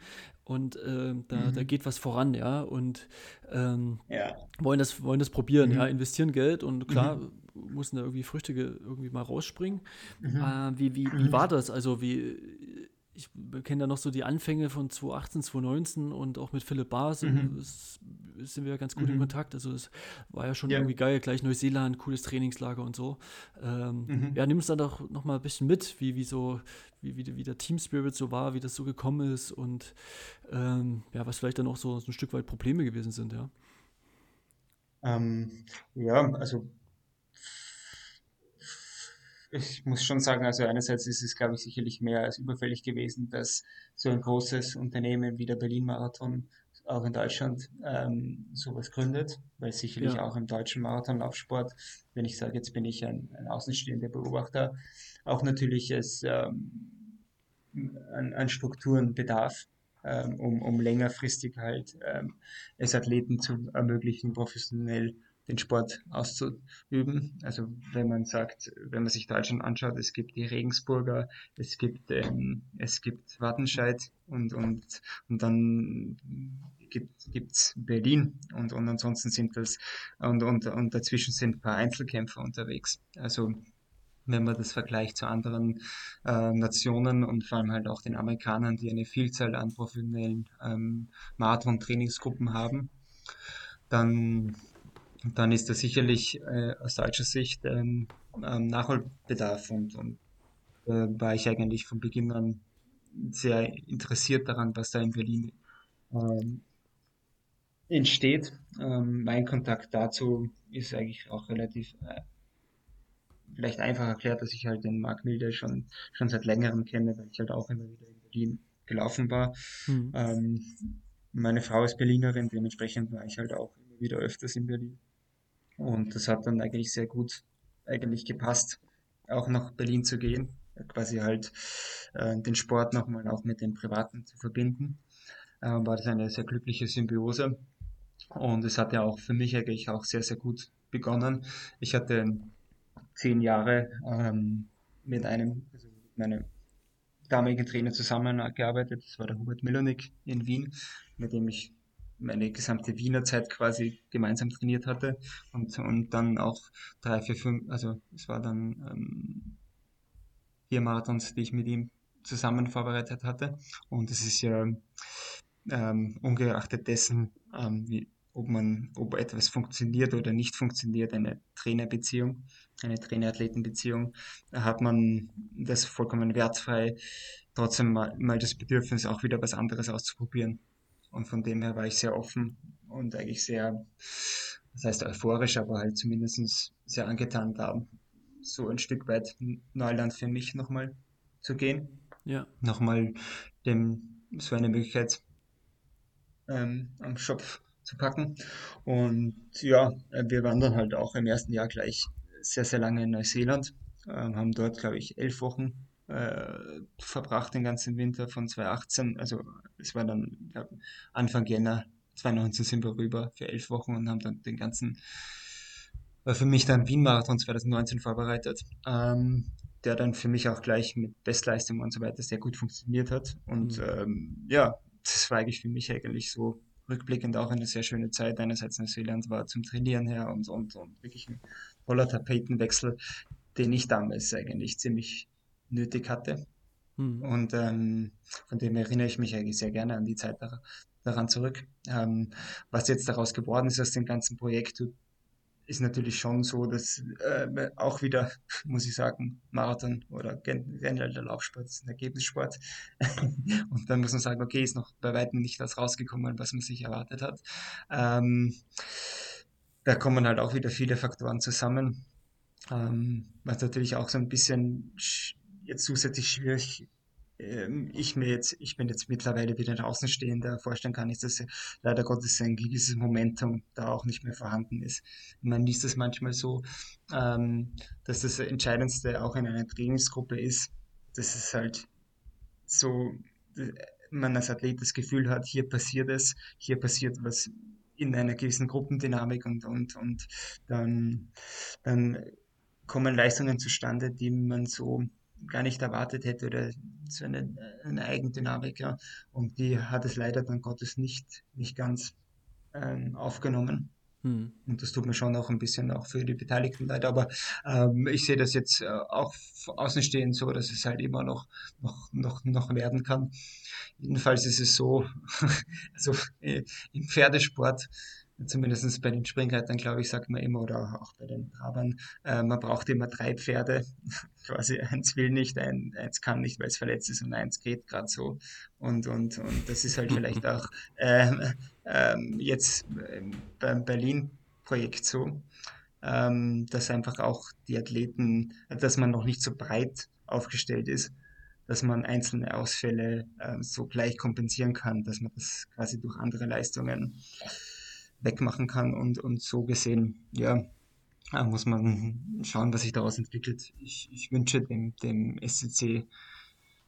und äh, da, da geht was voran, ja, und ähm, ja. wollen das wollen das probieren, ja, investieren Geld und klar, mussten da irgendwie Früchte irgendwie mal rausspringen. Mhm. Äh, wie, wie, wie mhm. war das? Also wie, ich kenne da noch so die Anfänge von 2018, 2019 und auch mit Philipp Baas mhm. sind wir ja ganz gut mhm. in Kontakt. Also es war ja schon ja. irgendwie geil, gleich Neuseeland, cooles Trainingslager und so. Ähm, mhm. Ja, nimm uns dann doch noch mal ein bisschen mit, wie, wie so, wie, wie, wie der Team Spirit so war, wie das so gekommen ist und ähm, ja, was vielleicht dann auch so, so ein Stück weit Probleme gewesen sind, ja. Ähm, ja, also ich muss schon sagen, also einerseits ist es, glaube ich, sicherlich mehr als überfällig gewesen, dass so ein großes Unternehmen wie der Berlin-Marathon auch in Deutschland ähm, sowas gründet, weil sicherlich ja. auch im deutschen Marathonlaufsport, wenn ich sage, jetzt bin ich ein, ein außenstehender Beobachter, auch natürlich es ähm, an, an Strukturen bedarf, ähm, um, um längerfristig halt ähm, es Athleten zu ermöglichen, professionell den Sport auszuüben. Also wenn man sagt, wenn man sich Deutschland anschaut, es gibt die Regensburger, es gibt ähm, es gibt Wattenscheid und und und dann gibt gibt's Berlin und und ansonsten sind das und und und dazwischen sind ein paar Einzelkämpfer unterwegs. Also wenn man das vergleicht zu anderen äh, Nationen und vor allem halt auch den Amerikanern, die eine Vielzahl an professionellen ähm, Marathon-Trainingsgruppen haben, dann dann ist da sicherlich äh, aus deutscher Sicht ähm, ähm, Nachholbedarf und, und äh, war ich eigentlich von Beginn an sehr interessiert daran, was da in Berlin ähm, entsteht. Ähm, mein Kontakt dazu ist eigentlich auch relativ äh, vielleicht einfach erklärt, dass ich halt den Mark Milde schon, schon seit längerem kenne, weil ich halt auch immer wieder in Berlin gelaufen war. Mhm. Ähm, meine Frau ist Berlinerin, dementsprechend war ich halt auch immer wieder öfters in Berlin. Und das hat dann eigentlich sehr gut eigentlich gepasst, auch nach Berlin zu gehen, quasi halt äh, den Sport nochmal auch mit dem Privaten zu verbinden. Äh, war das eine sehr glückliche Symbiose. Und es hat ja auch für mich eigentlich auch sehr, sehr gut begonnen. Ich hatte zehn Jahre ähm, mit einem, also mit meinem damaligen Trainer zusammengearbeitet. Das war der Hubert Milonik in Wien, mit dem ich meine gesamte Wiener Zeit quasi gemeinsam trainiert hatte und, und dann auch drei, vier, fünf, also es war dann ähm, vier Marathons, die ich mit ihm zusammen vorbereitet hatte. Und es ist ja ähm, ungeachtet dessen, ähm, wie, ob man, ob etwas funktioniert oder nicht funktioniert, eine Trainerbeziehung, eine Trainer-Athleten-Beziehung, hat man das vollkommen wertfrei, trotzdem mal, mal das Bedürfnis, auch wieder was anderes auszuprobieren. Und von dem her war ich sehr offen und eigentlich sehr, das heißt euphorisch, aber halt zumindest sehr angetan, da so ein Stück weit Neuland für mich nochmal zu gehen. Ja. Nochmal dem so eine Möglichkeit ähm, am Schopf zu packen. Und ja, wir waren dann halt auch im ersten Jahr gleich sehr, sehr lange in Neuseeland, ähm, haben dort, glaube ich, elf Wochen äh, verbracht, den ganzen Winter von 2018. Also es war dann glaub, Anfang Jänner 2019 sind wir rüber für elf Wochen und haben dann den ganzen, war für mich dann Wien-Marathon 2019 vorbereitet. Ähm, der dann für mich auch gleich mit Bestleistung und so weiter sehr gut funktioniert hat. Und mhm. ähm, ja, das war eigentlich für mich eigentlich so rückblickend auch eine sehr schöne Zeit. Einerseits Neuseeland war zum Trainieren her und, und, und wirklich ein toller Tapetenwechsel, den ich damals eigentlich ziemlich nötig hatte. Mhm. Und ähm, von dem erinnere ich mich eigentlich sehr gerne an die Zeit daran zurück. Ähm, was jetzt daraus geworden ist aus dem ganzen Projekt, ist natürlich schon so, dass äh, auch wieder, muss ich sagen, Marathon oder generell der Laufsport ist ein Ergebnissport. und dann muss man sagen, okay, ist noch bei weitem nicht das rausgekommen, was man sich erwartet hat. Ähm, da kommen halt auch wieder viele Faktoren zusammen, ähm, was natürlich auch so ein bisschen jetzt zusätzlich schwierig ähm, ich mir jetzt, ich bin jetzt mittlerweile wieder ein Außenstehender vorstellen kann, ist, dass leider Gottes ein gewisses Momentum da auch nicht mehr vorhanden ist. Man liest es manchmal so, ähm, dass das Entscheidendste auch in einer Trainingsgruppe ist, dass es halt so, man als Athlet das Gefühl hat, hier passiert es, hier passiert was in einer gewissen Gruppendynamik und, und, und dann, dann kommen Leistungen zustande, die man so gar nicht erwartet hätte oder so eine, eine Eigendynamik. Ja. Und die hat es leider dann Gottes nicht, nicht ganz ähm, aufgenommen. Hm. Und das tut mir schon auch ein bisschen auch für die Beteiligten leid. Aber ähm, ich sehe das jetzt äh, auch außenstehend so, dass es halt immer noch, noch, noch, noch werden kann. Jedenfalls ist es so, also äh, im Pferdesport zumindest bei den Springreitern, glaube ich, sagt man immer, oder auch bei den Trabern, äh, man braucht immer drei Pferde. Quasi eins will nicht, ein, eins kann nicht, weil es verletzt ist und eins geht gerade so. Und, und, und das ist halt vielleicht auch ähm, ähm, jetzt beim Berlin-Projekt so, ähm, dass einfach auch die Athleten, dass man noch nicht so breit aufgestellt ist, dass man einzelne Ausfälle äh, so gleich kompensieren kann, dass man das quasi durch andere Leistungen wegmachen kann und, und so gesehen, ja, muss man schauen, was sich daraus entwickelt. Ich, ich wünsche dem, dem SCC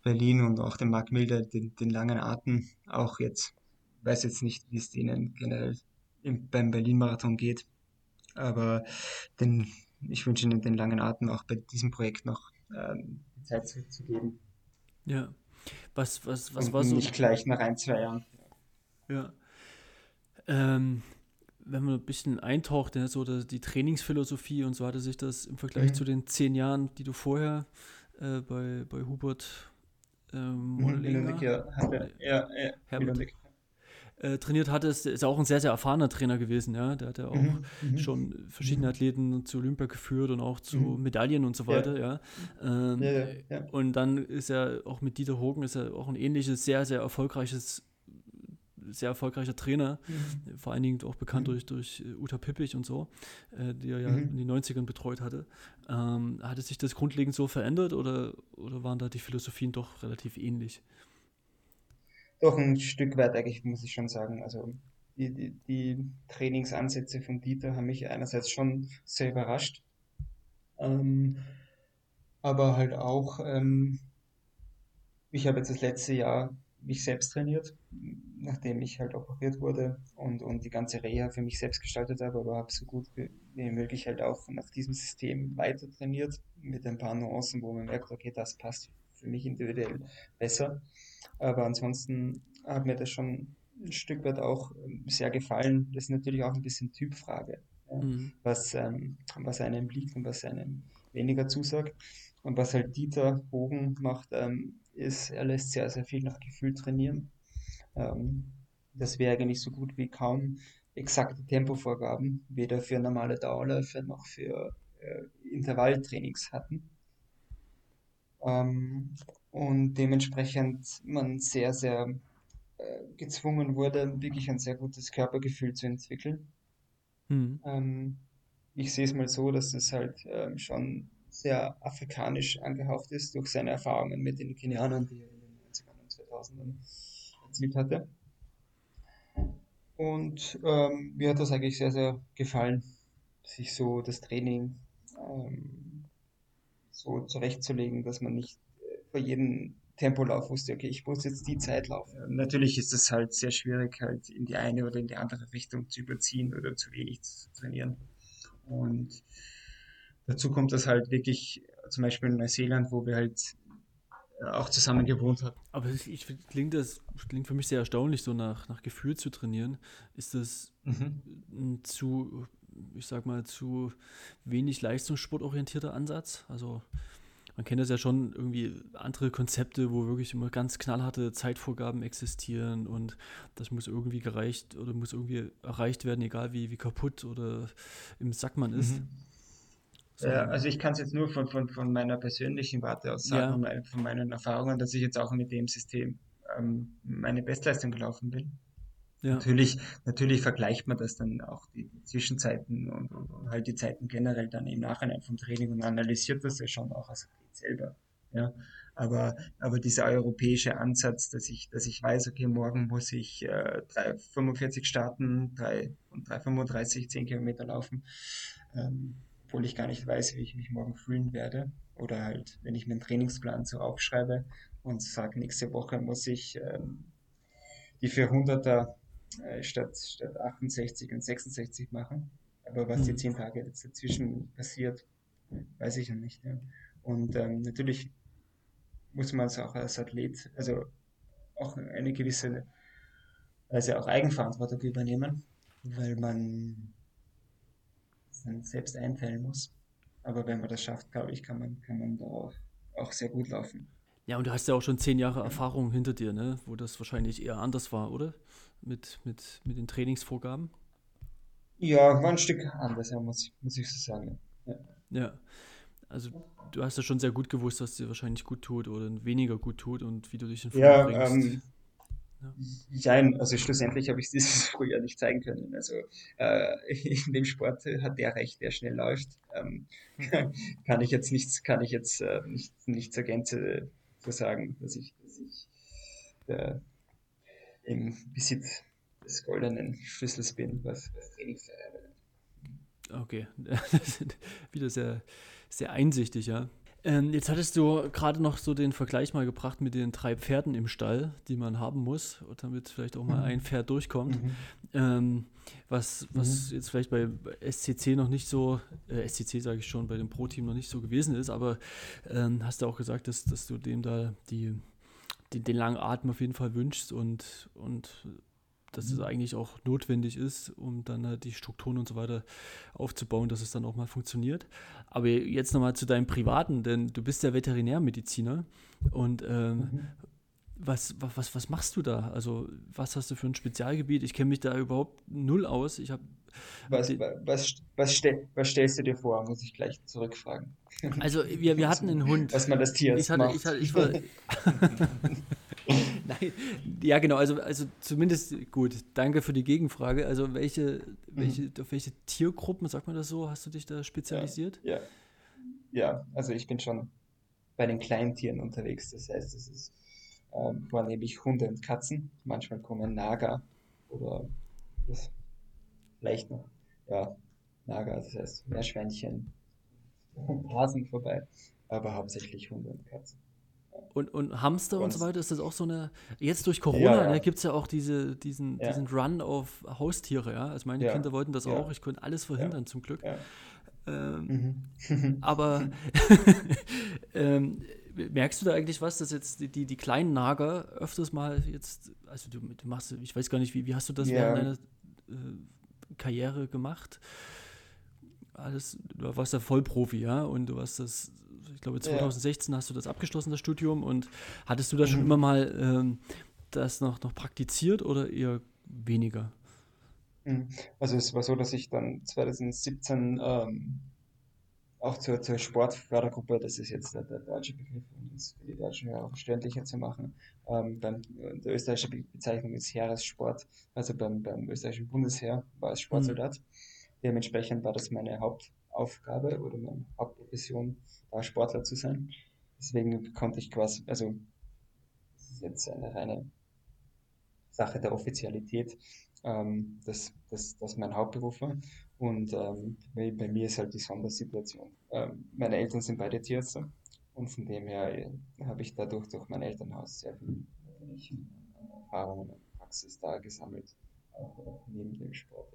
Berlin und auch dem Marc Milder den, den langen Atem, auch jetzt, weiß jetzt nicht, wie es denen generell im, beim Berlin-Marathon geht, aber den, ich wünsche ihnen den langen Atem auch bei diesem Projekt noch ähm, Zeit zu, zu, geben. Ja. Was, was, was und war so? Nicht gleich nach ein, zwei Jahren. Ja. Ähm, wenn man ein bisschen eintaucht in so die Trainingsphilosophie und so hatte sich das im Vergleich mhm. zu den zehn Jahren, die du vorher äh, bei, bei Hubert äh, Mollinger, ja, ja, ja, äh, trainiert hattest, ist auch ein sehr, sehr erfahrener Trainer gewesen, ja. Der hat ja auch mhm. mhm. schon verschiedene mhm. Athleten zu Olympia geführt und auch zu mhm. Medaillen und so weiter, ja. Ähm, ja, ja. Und dann ist er auch mit Dieter Hogen ist er auch ein ähnliches, sehr, sehr erfolgreiches sehr erfolgreicher Trainer, mhm. vor allen Dingen auch bekannt mhm. durch, durch äh, Uta Pippich und so, äh, die er ja mhm. in den 90ern betreut hatte. Ähm, hatte sich das grundlegend so verändert oder, oder waren da die Philosophien doch relativ ähnlich? Doch ein Stück weit eigentlich, muss ich schon sagen. Also die, die, die Trainingsansätze von Dieter haben mich einerseits schon sehr überrascht, ähm, aber halt auch, ähm, ich habe jetzt das letzte Jahr mich selbst trainiert nachdem ich halt operiert wurde und, und die ganze Reha für mich selbst gestaltet habe, aber habe so gut wie möglich halt auch nach diesem System weiter trainiert, mit ein paar Nuancen, wo man merkt, okay, das passt für mich individuell besser. Aber ansonsten hat mir das schon ein Stück weit auch sehr gefallen. Das ist natürlich auch ein bisschen Typfrage, mhm. was, ähm, was einem liegt und was einem weniger zusagt. Und was halt Dieter Bogen macht, ähm, ist, er lässt sehr, sehr viel nach Gefühl trainieren. Ähm, das wäre eigentlich so gut wie kaum exakte Tempovorgaben, weder für normale Dauerläufe noch für äh, Intervalltrainings hatten. Ähm, und dementsprechend man sehr, sehr äh, gezwungen wurde, wirklich ein sehr gutes Körpergefühl zu entwickeln. Mhm. Ähm, ich sehe es mal so, dass es halt ähm, schon sehr afrikanisch angehaucht ist durch seine Erfahrungen mit den Kenianern, die er in den 90ern und 2000ern erzielt hatte. Und ähm, mir hat das eigentlich sehr, sehr gefallen, sich so das Training ähm, so zurechtzulegen, dass man nicht äh, vor jedem Tempolauf wusste, okay, ich muss jetzt die Zeit laufen. Natürlich ist es halt sehr schwierig, halt in die eine oder in die andere Richtung zu überziehen oder zu wenig zu trainieren. Und dazu kommt das halt wirklich, zum Beispiel in Neuseeland, wo wir halt auch zusammen gewohnt haben. Aber ich, ich klingt das klingt für mich sehr erstaunlich, so nach, nach Gefühl zu trainieren. Ist das mhm. zu, ich sag mal, zu wenig leistungssportorientierter Ansatz? Also man kennt das ja schon irgendwie andere Konzepte, wo wirklich immer ganz knallharte Zeitvorgaben existieren und das muss irgendwie gereicht oder muss irgendwie erreicht werden, egal wie, wie kaputt oder im Sack man ist. Mhm. So. also ich kann es jetzt nur von, von, von meiner persönlichen Warte aus sagen, ja. von meinen Erfahrungen, dass ich jetzt auch mit dem System ähm, meine Bestleistung gelaufen bin. Ja. Natürlich, natürlich vergleicht man das dann auch die Zwischenzeiten und, und, halt die Zeiten generell dann im Nachhinein vom Training und analysiert das ja schon auch als Athlet selber. Ja. Aber, aber dieser europäische Ansatz, dass ich, dass ich weiß, okay, morgen muss ich äh, 3,45 starten, 3 und 3,35, 10 Kilometer laufen, ähm, obwohl ich gar nicht weiß, wie ich mich morgen fühlen werde. Oder halt, wenn ich meinen Trainingsplan so aufschreibe und sage, nächste Woche muss ich ähm, die 400er äh, statt, statt 68 und 66 machen. Aber was mhm. die 10 Tage jetzt dazwischen passiert, weiß ich ja nicht. Ja. Und ähm, natürlich muss man es auch als Athlet, also auch eine gewisse Weise auch Eigenverantwortung übernehmen, weil man dann selbst einteilen muss. Aber wenn man das schafft, glaube ich, kann man, kann man darauf auch sehr gut laufen. Ja, und du hast ja auch schon zehn Jahre Erfahrung hinter dir, ne? wo das wahrscheinlich eher anders war, oder? Mit, mit, mit den Trainingsvorgaben? Ja, war ein Stück anders, ja, muss, muss ich so sagen. Ja. ja. Also du hast ja schon sehr gut gewusst, was dir wahrscheinlich gut tut oder weniger gut tut und wie du dich in Form ja, bringst. Ähm, Nein, also schlussendlich habe ich dieses früher nicht zeigen können. Also äh, in dem Sport hat der recht, der schnell läuft. Ähm, kann ich jetzt nichts, kann ich jetzt äh, nicht, nichts ergänze zu sagen, dass ich, dass ich äh, im Besitz des goldenen Schlüssels bin, was, was Okay, wieder sehr, sehr einsichtig, ja. Ähm, jetzt hattest du gerade noch so den Vergleich mal gebracht mit den drei Pferden im Stall, die man haben muss, damit vielleicht auch mal mhm. ein Pferd durchkommt. Mhm. Ähm, was was mhm. jetzt vielleicht bei SCC noch nicht so, äh, SCC sage ich schon, bei dem Pro-Team noch nicht so gewesen ist, aber ähm, hast du auch gesagt, dass, dass du dem da die, die, den langen Atem auf jeden Fall wünschst und, und dass es eigentlich auch notwendig ist, um dann halt die Strukturen und so weiter aufzubauen, dass es dann auch mal funktioniert. Aber jetzt nochmal zu deinem Privaten, denn du bist ja Veterinärmediziner und ähm, mhm. was, was, was machst du da? Also was hast du für ein Spezialgebiet? Ich kenne mich da überhaupt null aus. Ich habe was, was, was, stell, was, stellst du dir vor, muss ich gleich zurückfragen. Also wir, wir hatten einen Hund. Was man das Tier ich hatte, macht. Ich, hatte, ich war, Nein, ja genau, also, also zumindest gut, danke für die Gegenfrage. Also welche, welche, mhm. auf welche Tiergruppen, sagt man das so, hast du dich da spezialisiert? Ja, ja. ja also ich bin schon bei den Kleintieren unterwegs. Das heißt, es ist ähm, vornehmlich Hunde und Katzen. Manchmal kommen Nager oder das vielleicht noch, ja, Nager, das heißt Meerschweinchen und Hasen vorbei, aber hauptsächlich Hunde und Katzen. Und, und Hamster und so weiter, ist das auch so eine. Jetzt durch Corona ja, ja. ne, gibt es ja auch diese, diesen, ja. diesen Run auf Haustiere, ja. Also meine Kinder wollten das auch, ich konnte alles verhindern zum Glück. Ähm, mhm. aber ähm, merkst du da eigentlich was, dass jetzt die, die, die, kleinen Nager öfters mal jetzt, also du, du machst, ich weiß gar nicht, wie, wie hast du das während deiner äh, Karriere gemacht? Alles, du warst ja Vollprofi, ja, und du hast das ich glaube 2016 ja. hast du das abgeschlossen, das Studium. Und hattest du da schon mhm. immer mal ähm, das noch, noch praktiziert oder eher weniger? Mhm. Also es war so, dass ich dann 2017 ähm, auch zur, zur Sportfördergruppe, das ist jetzt der, der deutsche Begriff, um das für die Deutschen ja auch verständlicher zu machen. Ähm, beim, der österreichische Bezeichnung ist Heeressport, also beim, beim österreichischen Bundesheer war es Sportsoldat. Mhm. Dementsprechend war das meine Hauptaufgabe oder meine Hauptprofession, Sportler zu sein. Deswegen konnte ich quasi, also das ist jetzt eine reine Sache der Offizialität, ähm, dass das, das mein Hauptberuf war. Und ähm, bei, mir ist halt die Sondersituation. Ähm, meine Eltern sind beide Tierärzte und von dem her äh, habe ich dadurch durch mein Elternhaus sehr viel Erfahrungen und Praxis da gesammelt, auch neben dem Sport.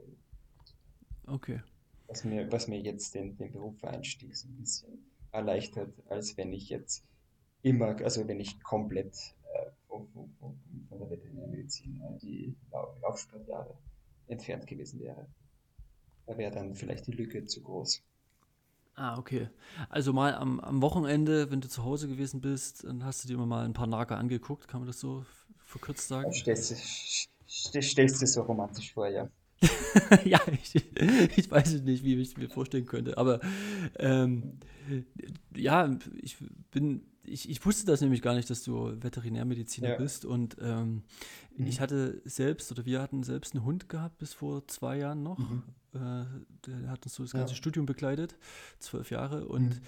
Okay. Was mir, was mir jetzt den, den Berufseinstieg so ein bisschen erleichtert, als wenn ich jetzt immer, also wenn ich komplett äh, von, von, von, der Veterinärmedizin äh, die Laufsportjahre entfernt gewesen wäre. Da wäre dann vielleicht die Lücke zu groß. Ah, okay. Also mal am, am Wochenende, wenn du zu Hause gewesen bist, dann hast du dir immer mal ein paar Nager angeguckt, kann man das so verkürzt sagen? Stellst du stellst dir so romantisch vor, ja. ja, ich, ich, weiß nicht, wie ich mir vorstellen könnte. Aber ähm, ja, ich bin, ich, ich wusste das nämlich gar nicht, dass du Veterinärmediziner ja. bist. Und ähm, mhm. ich hatte selbst, oder wir hatten selbst einen Hund gehabt bis vor zwei Jahren noch. Mhm. Äh, der hat uns so das ganze ja. Studium begleitet, zwölf Jahre. Und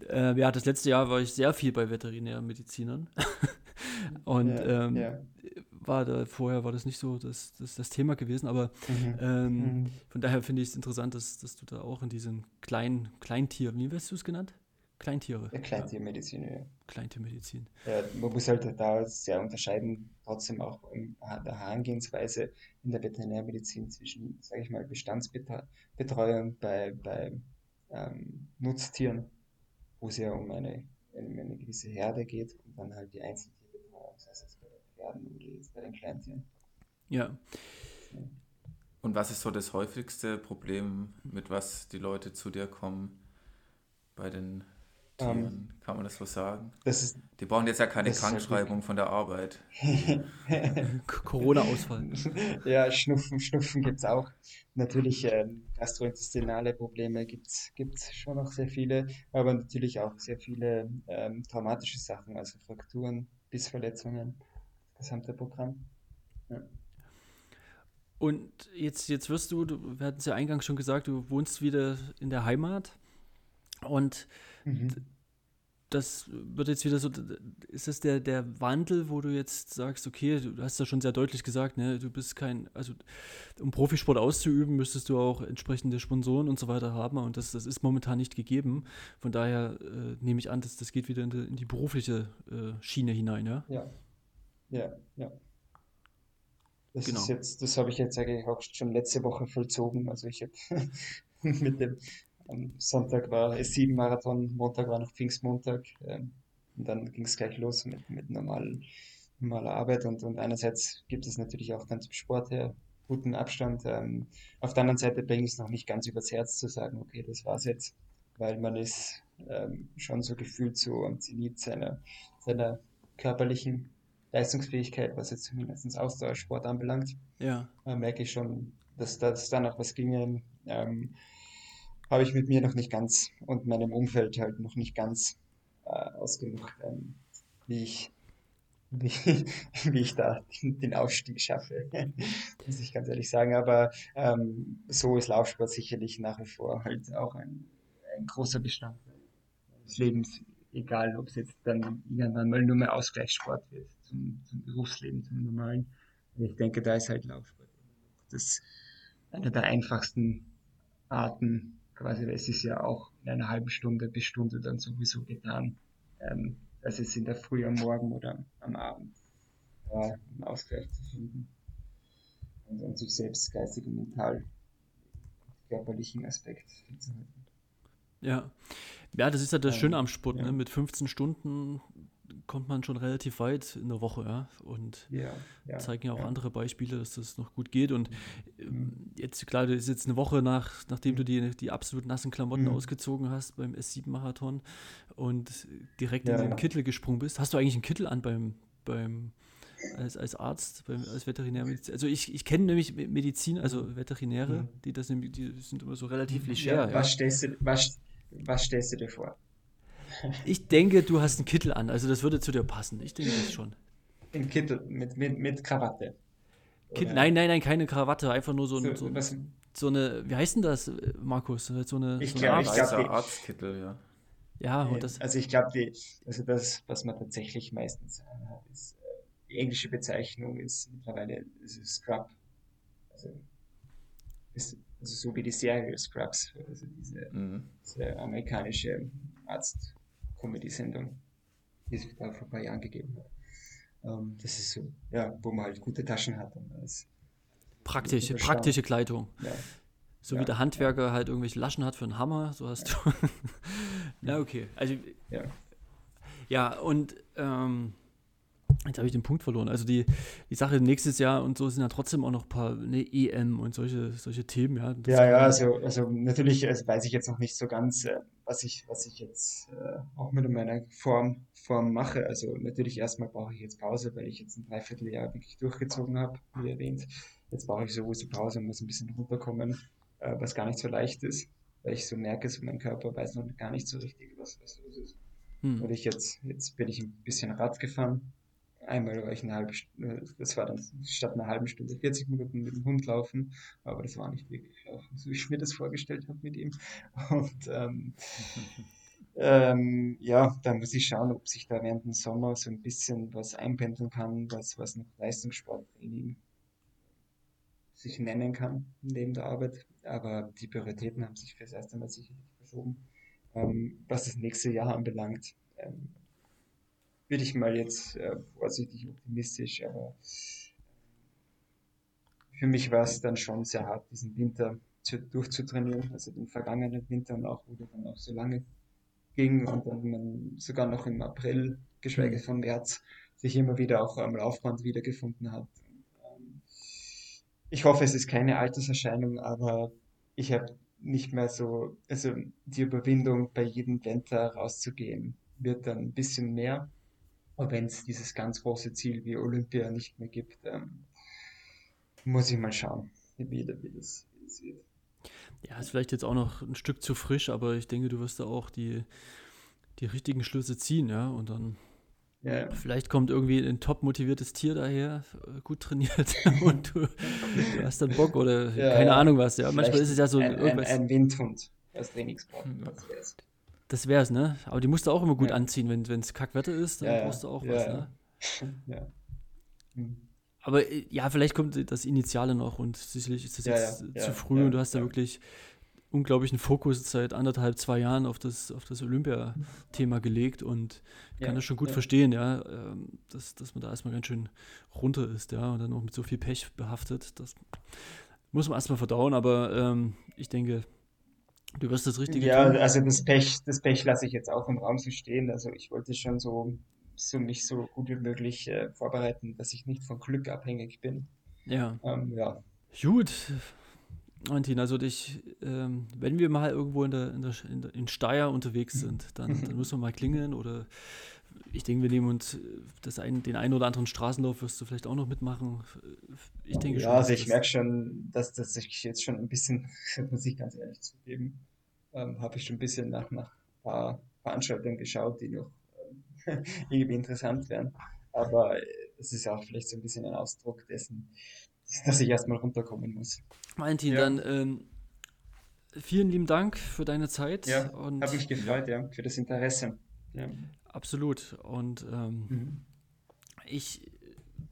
mhm. äh, ja, das letzte Jahr war ich sehr viel bei Veterinärmedizinern. Und ja, ähm, ja. War da vorher war das nicht so das, das, das Thema gewesen, aber mhm. Ähm, mhm. von daher finde ich es interessant, dass, dass du da auch in diesen kleinen Kleintier, wie hast du es genannt? Kleintiere. Ja, Kleintiermedizin, ja. Kleintiermedizin. Ja, man muss halt da sehr unterscheiden, trotzdem auch in der Herangehensweise in der Veterinärmedizin zwischen, sage ich mal, Bestandsbetreuung bei, bei ähm, Nutztieren, wo es ja um eine, eine, eine gewisse Herde geht und dann halt die Einzeltiere sei es jetzt bei den Pferden oder jetzt bei den Kleintieren. Ja. Und was ist so das häufigste Problem, mit was die Leute zu dir kommen bei den Tieren? Um, ähm, Kann man das so sagen? Das ist, die brauchen jetzt ja keine Krankschreibung von der Arbeit. Corona-Ausfall. ja, Schnupfen, Schnupfen gibt es auch. Natürlich ähm, gastrointestinale Probleme gibt es schon noch sehr viele, aber natürlich auch sehr viele ähm, traumatische Sachen, also Frakturen, Bissverletzungen, gesamte Programm. Ja. Und jetzt, jetzt wirst du, du, wir hatten es ja eingangs schon gesagt, du wohnst wieder in der Heimat und mhm. das wird jetzt wieder so, ist das der, der Wandel, wo du jetzt sagst, okay, du hast ja schon sehr deutlich gesagt, ne, du bist kein, also um Profisport auszuüben, müsstest du auch entsprechende Sponsoren und so weiter haben und das, das ist momentan nicht gegeben. Von daher äh, nehme ich an, dass das geht wieder in die, in die berufliche äh, Schiene hinein, ja? Ja, ja, ja. Das genau. ist jetzt, das habe ich jetzt eigentlich auch schon letzte Woche vollzogen. Also ich habe mit dem am Sonntag war es sieben Marathon, Montag war noch Pfingstmontag. Ähm, und dann ging es gleich los mit, mit normalen, normaler Arbeit. Und, und einerseits gibt es natürlich auch dann zum Sport her guten Abstand. Ähm, auf der anderen Seite bringe ich es noch nicht ganz übers Herz zu sagen, okay, das war's jetzt, weil man ist ähm, schon so gefühlt so am Zenit seiner, seiner körperlichen Leistungsfähigkeit, was jetzt zumindest Ausdauersport anbelangt, ja. äh, merke ich schon, dass, dass da noch was ginge. Ähm, habe ich mit mir noch nicht ganz und meinem Umfeld halt noch nicht ganz äh, ausgemacht, ähm, wie, ich, wie, wie ich da den, Aufstieg schaffe, muss ich ganz ehrlich sagen. Aber ähm, so ist Laufsport sicherlich nach wie vor halt auch ein, ein großer Bestandteil des Lebens egal ob es jetzt dann irgendwann mal nur mehr Ausgleichssport wird zum, zum Berufsleben, zum normalen. Ich denke, da ist halt Laufsport das eine der einfachsten Arten, quasi, es ist ja auch in einer halben Stunde bis Stunde dann sowieso getan. Ähm, als es in der Früh am Morgen oder am Abend äh, einen Ausgleich zu finden und, und sich selbst geistig und mental körperlichen Aspekt hinzuhalten. Ja. Ja, das ist ja das Schöne am Sport, ja. ne? Mit 15 Stunden kommt man schon relativ weit in der Woche, ja. Und ja, ja, zeigen ja auch ja. andere Beispiele, dass das noch gut geht. Und mhm. jetzt, klar, das ist jetzt eine Woche nach, nachdem du die, die absolut nassen Klamotten mhm. ausgezogen hast beim S7-Marathon und direkt in den Kittel gesprungen bist. Hast du eigentlich einen Kittel an beim, beim als, als Arzt, beim, als Veterinärmedizin? Also ich, ich kenne nämlich Medizin, also Veterinäre, mhm. die das die sind immer so relativ leger. was, stellst du, was, was stellst du dir vor? Ich denke, du hast einen Kittel an, also das würde zu dir passen. Ich denke das schon. Ein Kittel mit, mit, mit Krawatte. Kittel, nein, nein, nein, keine Krawatte, einfach nur so, so, so, so, eine, wie heißt denn das, Markus? So eine, ich so glaube, ich glaube, Arztkittel, ja. Ja, und das. Also ich glaube, also das, was man tatsächlich meistens hat, ist, die englische Bezeichnung ist mittlerweile ist Scrub. Also, ist, also so wie die Serie Scrubs, also diese, mhm. diese amerikanische Arzt-Comedy-Sendung, die es da vor ein paar Jahren gegeben hat. Ähm, das ist so, ja, wo man halt gute Taschen hat. Und das praktische, praktische Kleidung. Ja. So ja, wie der Handwerker ja. halt irgendwelche Laschen hat für einen Hammer, so hast du. Na, okay. Also, ja. Ja, und ähm, Jetzt habe ich den Punkt verloren. Also die, die Sache nächstes Jahr und so sind ja trotzdem auch noch ein paar ne, EM und solche, solche Themen, ja. Das ja, ja, also, also natürlich also weiß ich jetzt noch nicht so ganz, äh, was ich, was ich jetzt äh, auch mit meiner Form, Form mache. Also natürlich erstmal brauche ich jetzt Pause, weil ich jetzt ein Dreivierteljahr wirklich durchgezogen habe, wie erwähnt. Jetzt brauche ich sowieso Pause und muss ein bisschen runterkommen, äh, was gar nicht so leicht ist, weil ich so merke, so mein Körper weiß noch gar nicht so richtig, was, was los ist. Hm. Und ich jetzt, jetzt bin ich ein bisschen Rad gefahren Einmal war ich eine halbe Stunde, das war dann statt einer halben Stunde 40 Minuten mit dem Hund laufen, aber das war nicht wirklich laufen, so wie ich mir das vorgestellt habe mit ihm. Und ähm, ähm, ja, da muss ich schauen, ob sich da während dem Sommer so ein bisschen was einpendeln kann, was, was noch Leistungssporttraining sich nennen kann neben der Arbeit. Aber die Prioritäten haben sich fürs erste Mal sicherlich verschoben. Ähm, was das nächste Jahr anbelangt, ähm, würde ich mal jetzt äh, vorsichtig optimistisch, aber für mich war es dann schon sehr hart, diesen Winter zu, durchzutrainieren, also den vergangenen Winter und auch, wo der dann auch so lange ging und dann man sogar noch im April, geschweige von März, sich immer wieder auch am Laufband wiedergefunden hat. Ich hoffe, es ist keine Alterserscheinung, aber ich habe nicht mehr so, also die Überwindung bei jedem Winter rauszugehen, wird dann ein bisschen mehr und wenn es dieses ganz große Ziel wie Olympia nicht mehr gibt, ähm, muss ich mal schauen, wie, wie, das, wie das wird. Ja, ist vielleicht jetzt auch noch ein Stück zu frisch, aber ich denke, du wirst da auch die, die richtigen Schlüsse ziehen, ja, und dann ja. vielleicht kommt irgendwie ein top motiviertes Tier daher, gut trainiert und du, du hast dann Bock oder ja, keine Ahnung was, ja. Manchmal ist es ja so ein, ein, ein Windhund als Trainingspartner. Das wär's, ne? Aber die musst du auch immer gut ja. anziehen, wenn es Kackwetter ist, dann ja, brauchst du auch ja, was, ne? Ja. Hm. Aber äh, ja, vielleicht kommt das Initiale noch und sicherlich ist das jetzt zu früh und du hast da wirklich unglaublichen Fokus seit anderthalb, zwei Jahren auf das, auf das Olympia-Thema gelegt und kann das schon gut verstehen, ja, ähm, dass, dass man da erstmal ganz schön runter ist, ja, und dann auch mit so viel Pech behaftet. Das muss man erstmal verdauen, aber ähm, ich denke, Du wirst das Richtige ja, tun. also das Pech, das Pech lasse ich jetzt auch im Raum so stehen. Also ich wollte schon so, so mich so gut wie möglich äh, vorbereiten, dass ich nicht von Glück abhängig bin. Ja. Ähm, ja. Gut. Martin, also dich, ähm, wenn wir mal irgendwo in der, in der, in, der, in Steyr unterwegs sind, dann, dann müssen wir mal klingeln oder ich denke, wir nehmen uns das ein, den einen oder anderen Straßenlauf wirst du vielleicht auch noch mitmachen. Ich denke ja, schon. Also ich merke schon, dass das sich jetzt schon ein bisschen, muss ich ganz ehrlich zugeben, ähm, habe ich schon ein bisschen nach, nach ein paar Veranstaltungen geschaut, die noch ähm, irgendwie interessant wären. Aber es ist auch vielleicht so ein bisschen ein Ausdruck dessen, dass ich erstmal runterkommen muss. Valentin, ja. dann ähm, vielen lieben Dank für deine Zeit. Ja, habe mich gefreut, ja, für das Interesse. Ja. Absolut. Und ähm, mhm. ich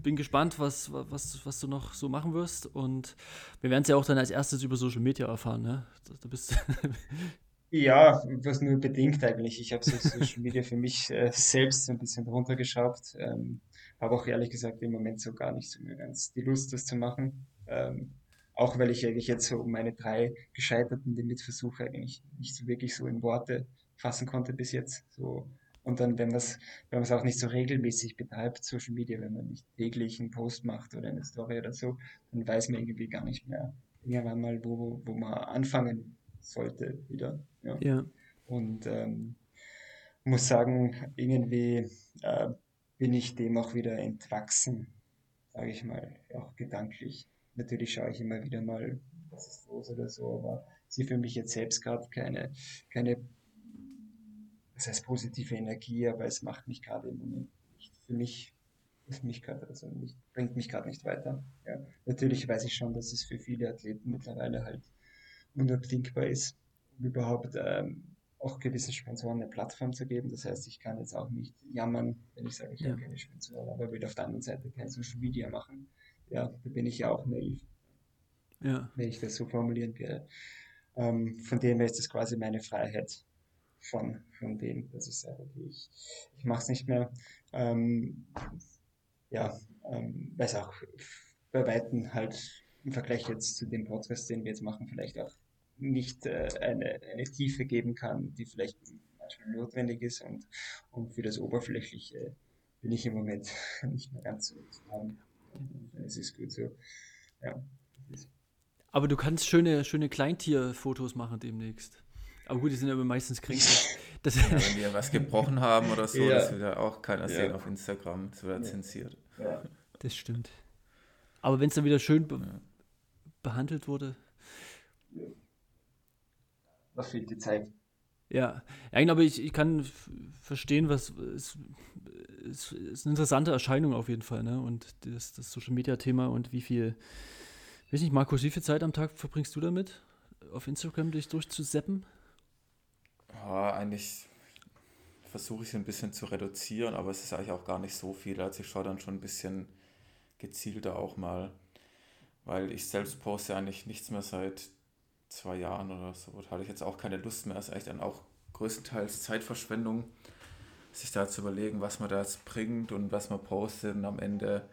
bin gespannt, was, was, was du noch so machen wirst. Und wir werden es ja auch dann als erstes über Social Media erfahren. Ne? Du bist Ja, was nur bedingt eigentlich. Ich habe so Social Media für mich äh, selbst so ein bisschen runtergeschraubt. Ähm, habe auch ehrlich gesagt im Moment so gar nicht so mehr ganz die Lust, das zu machen. Ähm, auch weil ich eigentlich jetzt so meine drei gescheiterten Limitversuche eigentlich nicht so wirklich so in Worte fassen konnte bis jetzt. So. Und dann, wenn man es wenn man's auch nicht so regelmäßig betreibt, Social Media, wenn man nicht täglich einen Post macht oder eine Story oder so, dann weiß man irgendwie gar nicht mehr irgendwann mal, wo, wo man anfangen sollte wieder. Ja. ja. Und ähm, muss sagen, irgendwie äh, bin ich dem auch wieder entwachsen, sage ich mal, auch gedanklich. Natürlich schaue ich immer wieder mal, was ist los oder so, aber sie für mich jetzt selbst gerade keine, keine, das heißt positive Energie, aber es macht mich gerade im Moment nicht für mich, für mich gerade, also nicht, bringt mich gerade nicht weiter. Ja. Natürlich weiß ich schon, dass es für viele Athleten mittlerweile halt unabdingbar ist, um überhaupt ähm, auch gewissen Sponsoren eine Plattform zu geben. Das heißt, ich kann jetzt auch nicht jammern, wenn ich sage, ich ja. habe keine Sponsoren, aber will auf der anderen Seite kein Social Media machen. Ja, da bin ich ja auch naiv. Ja. Wenn ich das so formulieren werde. Ähm, von dem her ist das quasi meine Freiheit von, von dem, dass ich sage, okay, ich, ich mache es nicht mehr. Ähm, ja, ähm, weil es auch bei Weitem halt im Vergleich jetzt zu dem Podcast, den wir jetzt machen, vielleicht auch nicht äh, eine, eine Tiefe geben kann, die vielleicht manchmal notwendig ist und, und für das Oberflächliche bin ich im Moment nicht mehr ganz so haben. Es ist gut so. Ja. Aber du kannst schöne, schöne Kleintierfotos machen demnächst. Aber gut, die sind aber meistens kritisch. Das ja, wenn wir was gebrochen haben oder so, ja. das will ja auch keiner ja. sehen auf Instagram. Das wird ja. zensiert. Ja. Das stimmt. Aber wenn es dann wieder schön be behandelt wurde, was fehlt die Zeit. Ja, ja aber ich, ich kann verstehen, was es, es ist eine interessante Erscheinung auf jeden Fall, ne? Und das, das Social Media Thema und wie viel, weiß nicht, Markus, wie viel Zeit am Tag verbringst du damit, auf Instagram dich durchzuseppen? Ja, eigentlich versuche ich es ein bisschen zu reduzieren, aber es ist eigentlich auch gar nicht so viel. Also ich schaue dann schon ein bisschen gezielter auch mal, weil ich selbst poste eigentlich nichts mehr seit zwei Jahren oder so, da hatte ich jetzt auch keine Lust mehr. Es ist eigentlich dann auch größtenteils Zeitverschwendung, sich da zu überlegen, was man da jetzt bringt und was man postet. Und am Ende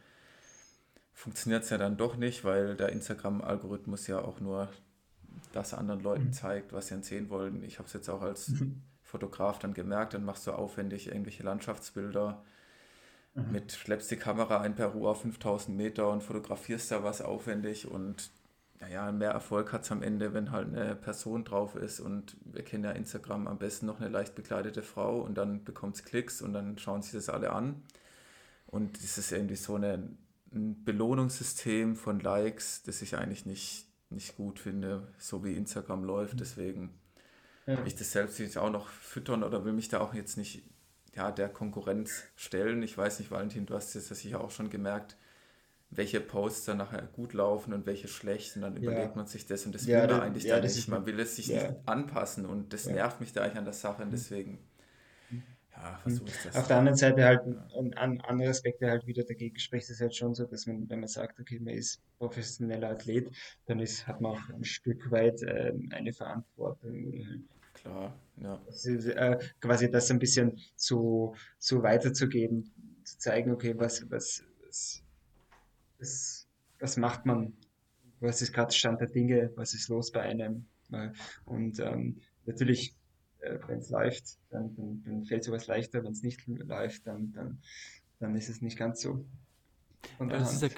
funktioniert es ja dann doch nicht, weil der Instagram-Algorithmus ja auch nur das anderen Leuten mhm. zeigt, was sie sehen wollen. Ich habe es jetzt auch als mhm. Fotograf dann gemerkt, dann machst du aufwendig irgendwelche Landschaftsbilder mhm. mit, schleppst die Kamera in Peru auf 5000 Meter und fotografierst da was aufwendig und naja, mehr Erfolg hat es am Ende, wenn halt eine Person drauf ist und wir kennen ja Instagram am besten noch eine leicht bekleidete Frau und dann bekommt es Klicks und dann schauen sich das alle an. Und das ist irgendwie so eine, ein Belohnungssystem von Likes, das ich eigentlich nicht, nicht gut finde, so wie Instagram läuft. Deswegen ja. will ich das selbst nicht auch noch füttern oder will mich da auch jetzt nicht ja, der Konkurrenz stellen. Ich weiß nicht, Valentin, du hast das sicher auch schon gemerkt welche Posts dann nachher gut laufen und welche schlecht. Und dann ja. überlegt man sich das und das ja, will man eigentlich ja, dann nicht. Man will es sich nicht anpassen und das nervt mich da eigentlich an der Sache und mhm. deswegen ja, versuche ich das. Auf der anderen Seite halt ein, ein anderer Aspekt, der halt wieder dagegen spricht, ist halt schon so, dass man, wenn man sagt, okay, man ist professioneller Athlet, dann ist, hat man auch ein Stück weit äh, eine Verantwortung. Halt Klar, ja. Das ist, äh, quasi das ein bisschen zu, zu weiterzugeben, zu zeigen, okay, was, was, was das, was macht man, was ist gerade Stand der Dinge, was ist los bei einem. Und ähm, natürlich, äh, wenn es läuft, dann, dann, dann fällt sowas leichter, wenn es nicht läuft, dann, dann, dann ist es nicht ganz so. Ja, das ist ja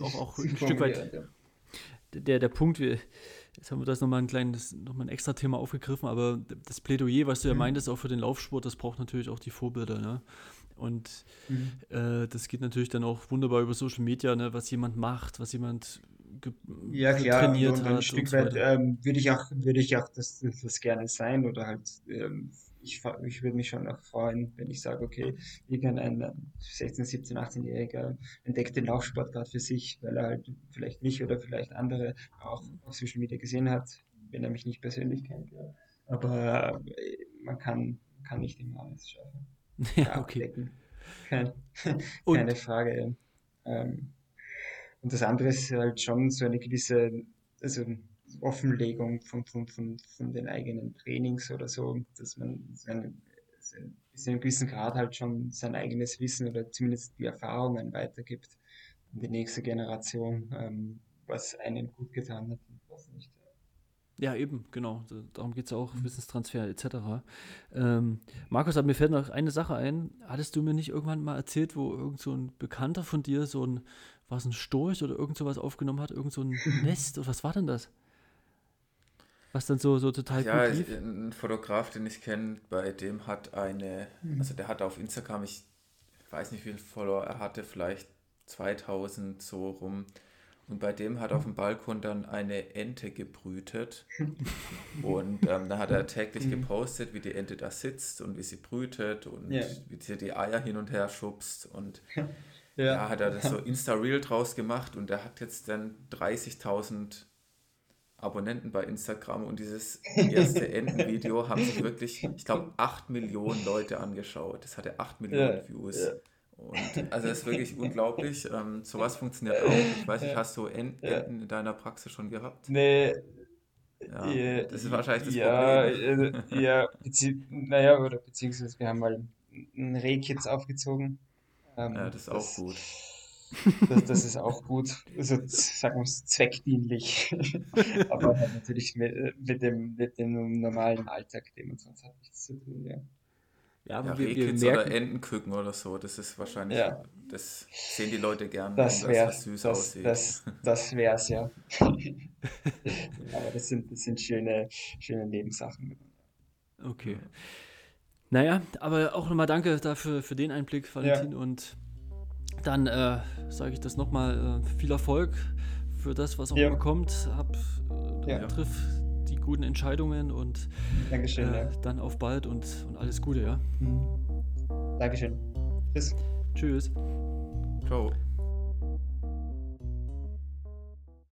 auch, auch ein Stück weit der, der Punkt, wir, jetzt haben wir das nochmal ein kleines, nochmal ein extra Thema aufgegriffen, aber das Plädoyer, was du ja mhm. meintest, auch für den Laufsport, das braucht natürlich auch die Vorbilder. Ne? Und mhm. äh, das geht natürlich dann auch wunderbar über Social Media, ne, was jemand macht, was jemand ja, klar, trainiert und hat. Ein Stück weit ähm, würde ich auch, würde ich auch das, das gerne sein oder halt, ähm, ich, ich würde mich schon auch freuen, wenn ich sage, okay, irgendein 16, 17, 18-Jähriger entdeckt den Laufsport gerade für sich, weil er halt vielleicht mich oder vielleicht andere auch auf Social Media gesehen hat, wenn er mich nicht persönlich kennt. Ja. Aber äh, man kann, kann nicht immer alles schaffen. Ja, okay. Kein, keine Frage. Ähm, und das andere ist halt schon so eine gewisse, also Offenlegung von, von, von, von den eigenen Trainings oder so, dass man sein, sein, bis zu einem gewissen Grad halt schon sein eigenes Wissen oder zumindest die Erfahrungen weitergibt an die nächste Generation, ähm, was einen gut getan hat und was nicht. Ja, eben, genau. Darum geht es auch, mhm. Wissenstransfer etc. Ähm, Markus, aber mir fällt noch eine Sache ein. Hattest du mir nicht irgendwann mal erzählt, wo irgend so ein Bekannter von dir so ein, war es ein Storch oder irgend sowas aufgenommen hat, irgend so ein Nest oder was war denn das? Was dann so, so total ja, gut lief? ein Fotograf, den ich kenne, bei dem hat eine, mhm. also der hat auf Instagram, ich weiß nicht, wie viele Follower er hatte, vielleicht 2000 so rum. Und bei dem hat auf dem Balkon dann eine Ente gebrütet. und ähm, da hat er täglich mhm. gepostet, wie die Ente da sitzt und wie sie brütet und ja. wie sie die Eier hin und her schubst. Und ja, ja hat er das so Insta-Reel draus gemacht und er hat jetzt dann 30.000 Abonnenten bei Instagram und dieses erste Entenvideo haben sich wirklich, ich glaube, 8 Millionen Leute angeschaut. Das hatte 8 Millionen ja, Views. Ja. Und also das ist wirklich unglaublich. Ähm, sowas funktioniert auch. Ich weiß nicht, hast du Enten ja. in deiner Praxis schon gehabt? Nee. Ja, ja das ist wahrscheinlich das ja, Problem. Äh, ja, bezieh naja, oder beziehungsweise wir haben mal ein Rehkitz aufgezogen. Ähm, ja, das ist das, auch gut. Das, das ist auch gut, also sagen wir es zweckdienlich. Aber hat natürlich mit, mit, dem, mit dem normalen Alltag, den man sonst hat, nichts zu tun, ja. Ja, aber ja, wir, wir merken, oder Entenküken oder so, das ist wahrscheinlich, ja. das sehen die Leute gern, das wenn das süß das, aussieht. Das, das wär's, ja. aber das sind, das sind schöne, schöne Nebensachen. Okay. Naja, aber auch nochmal danke dafür für den Einblick, Valentin. Ja. Und dann äh, sage ich das nochmal, äh, viel Erfolg für das, was auch ja. immer kommt. Hab, äh, ja. Triff die guten Entscheidungen und Dankeschön, äh, ja. dann auf bald und, und alles Gute, ja. Mhm. Dankeschön. Tschüss. Tschüss. Ciao.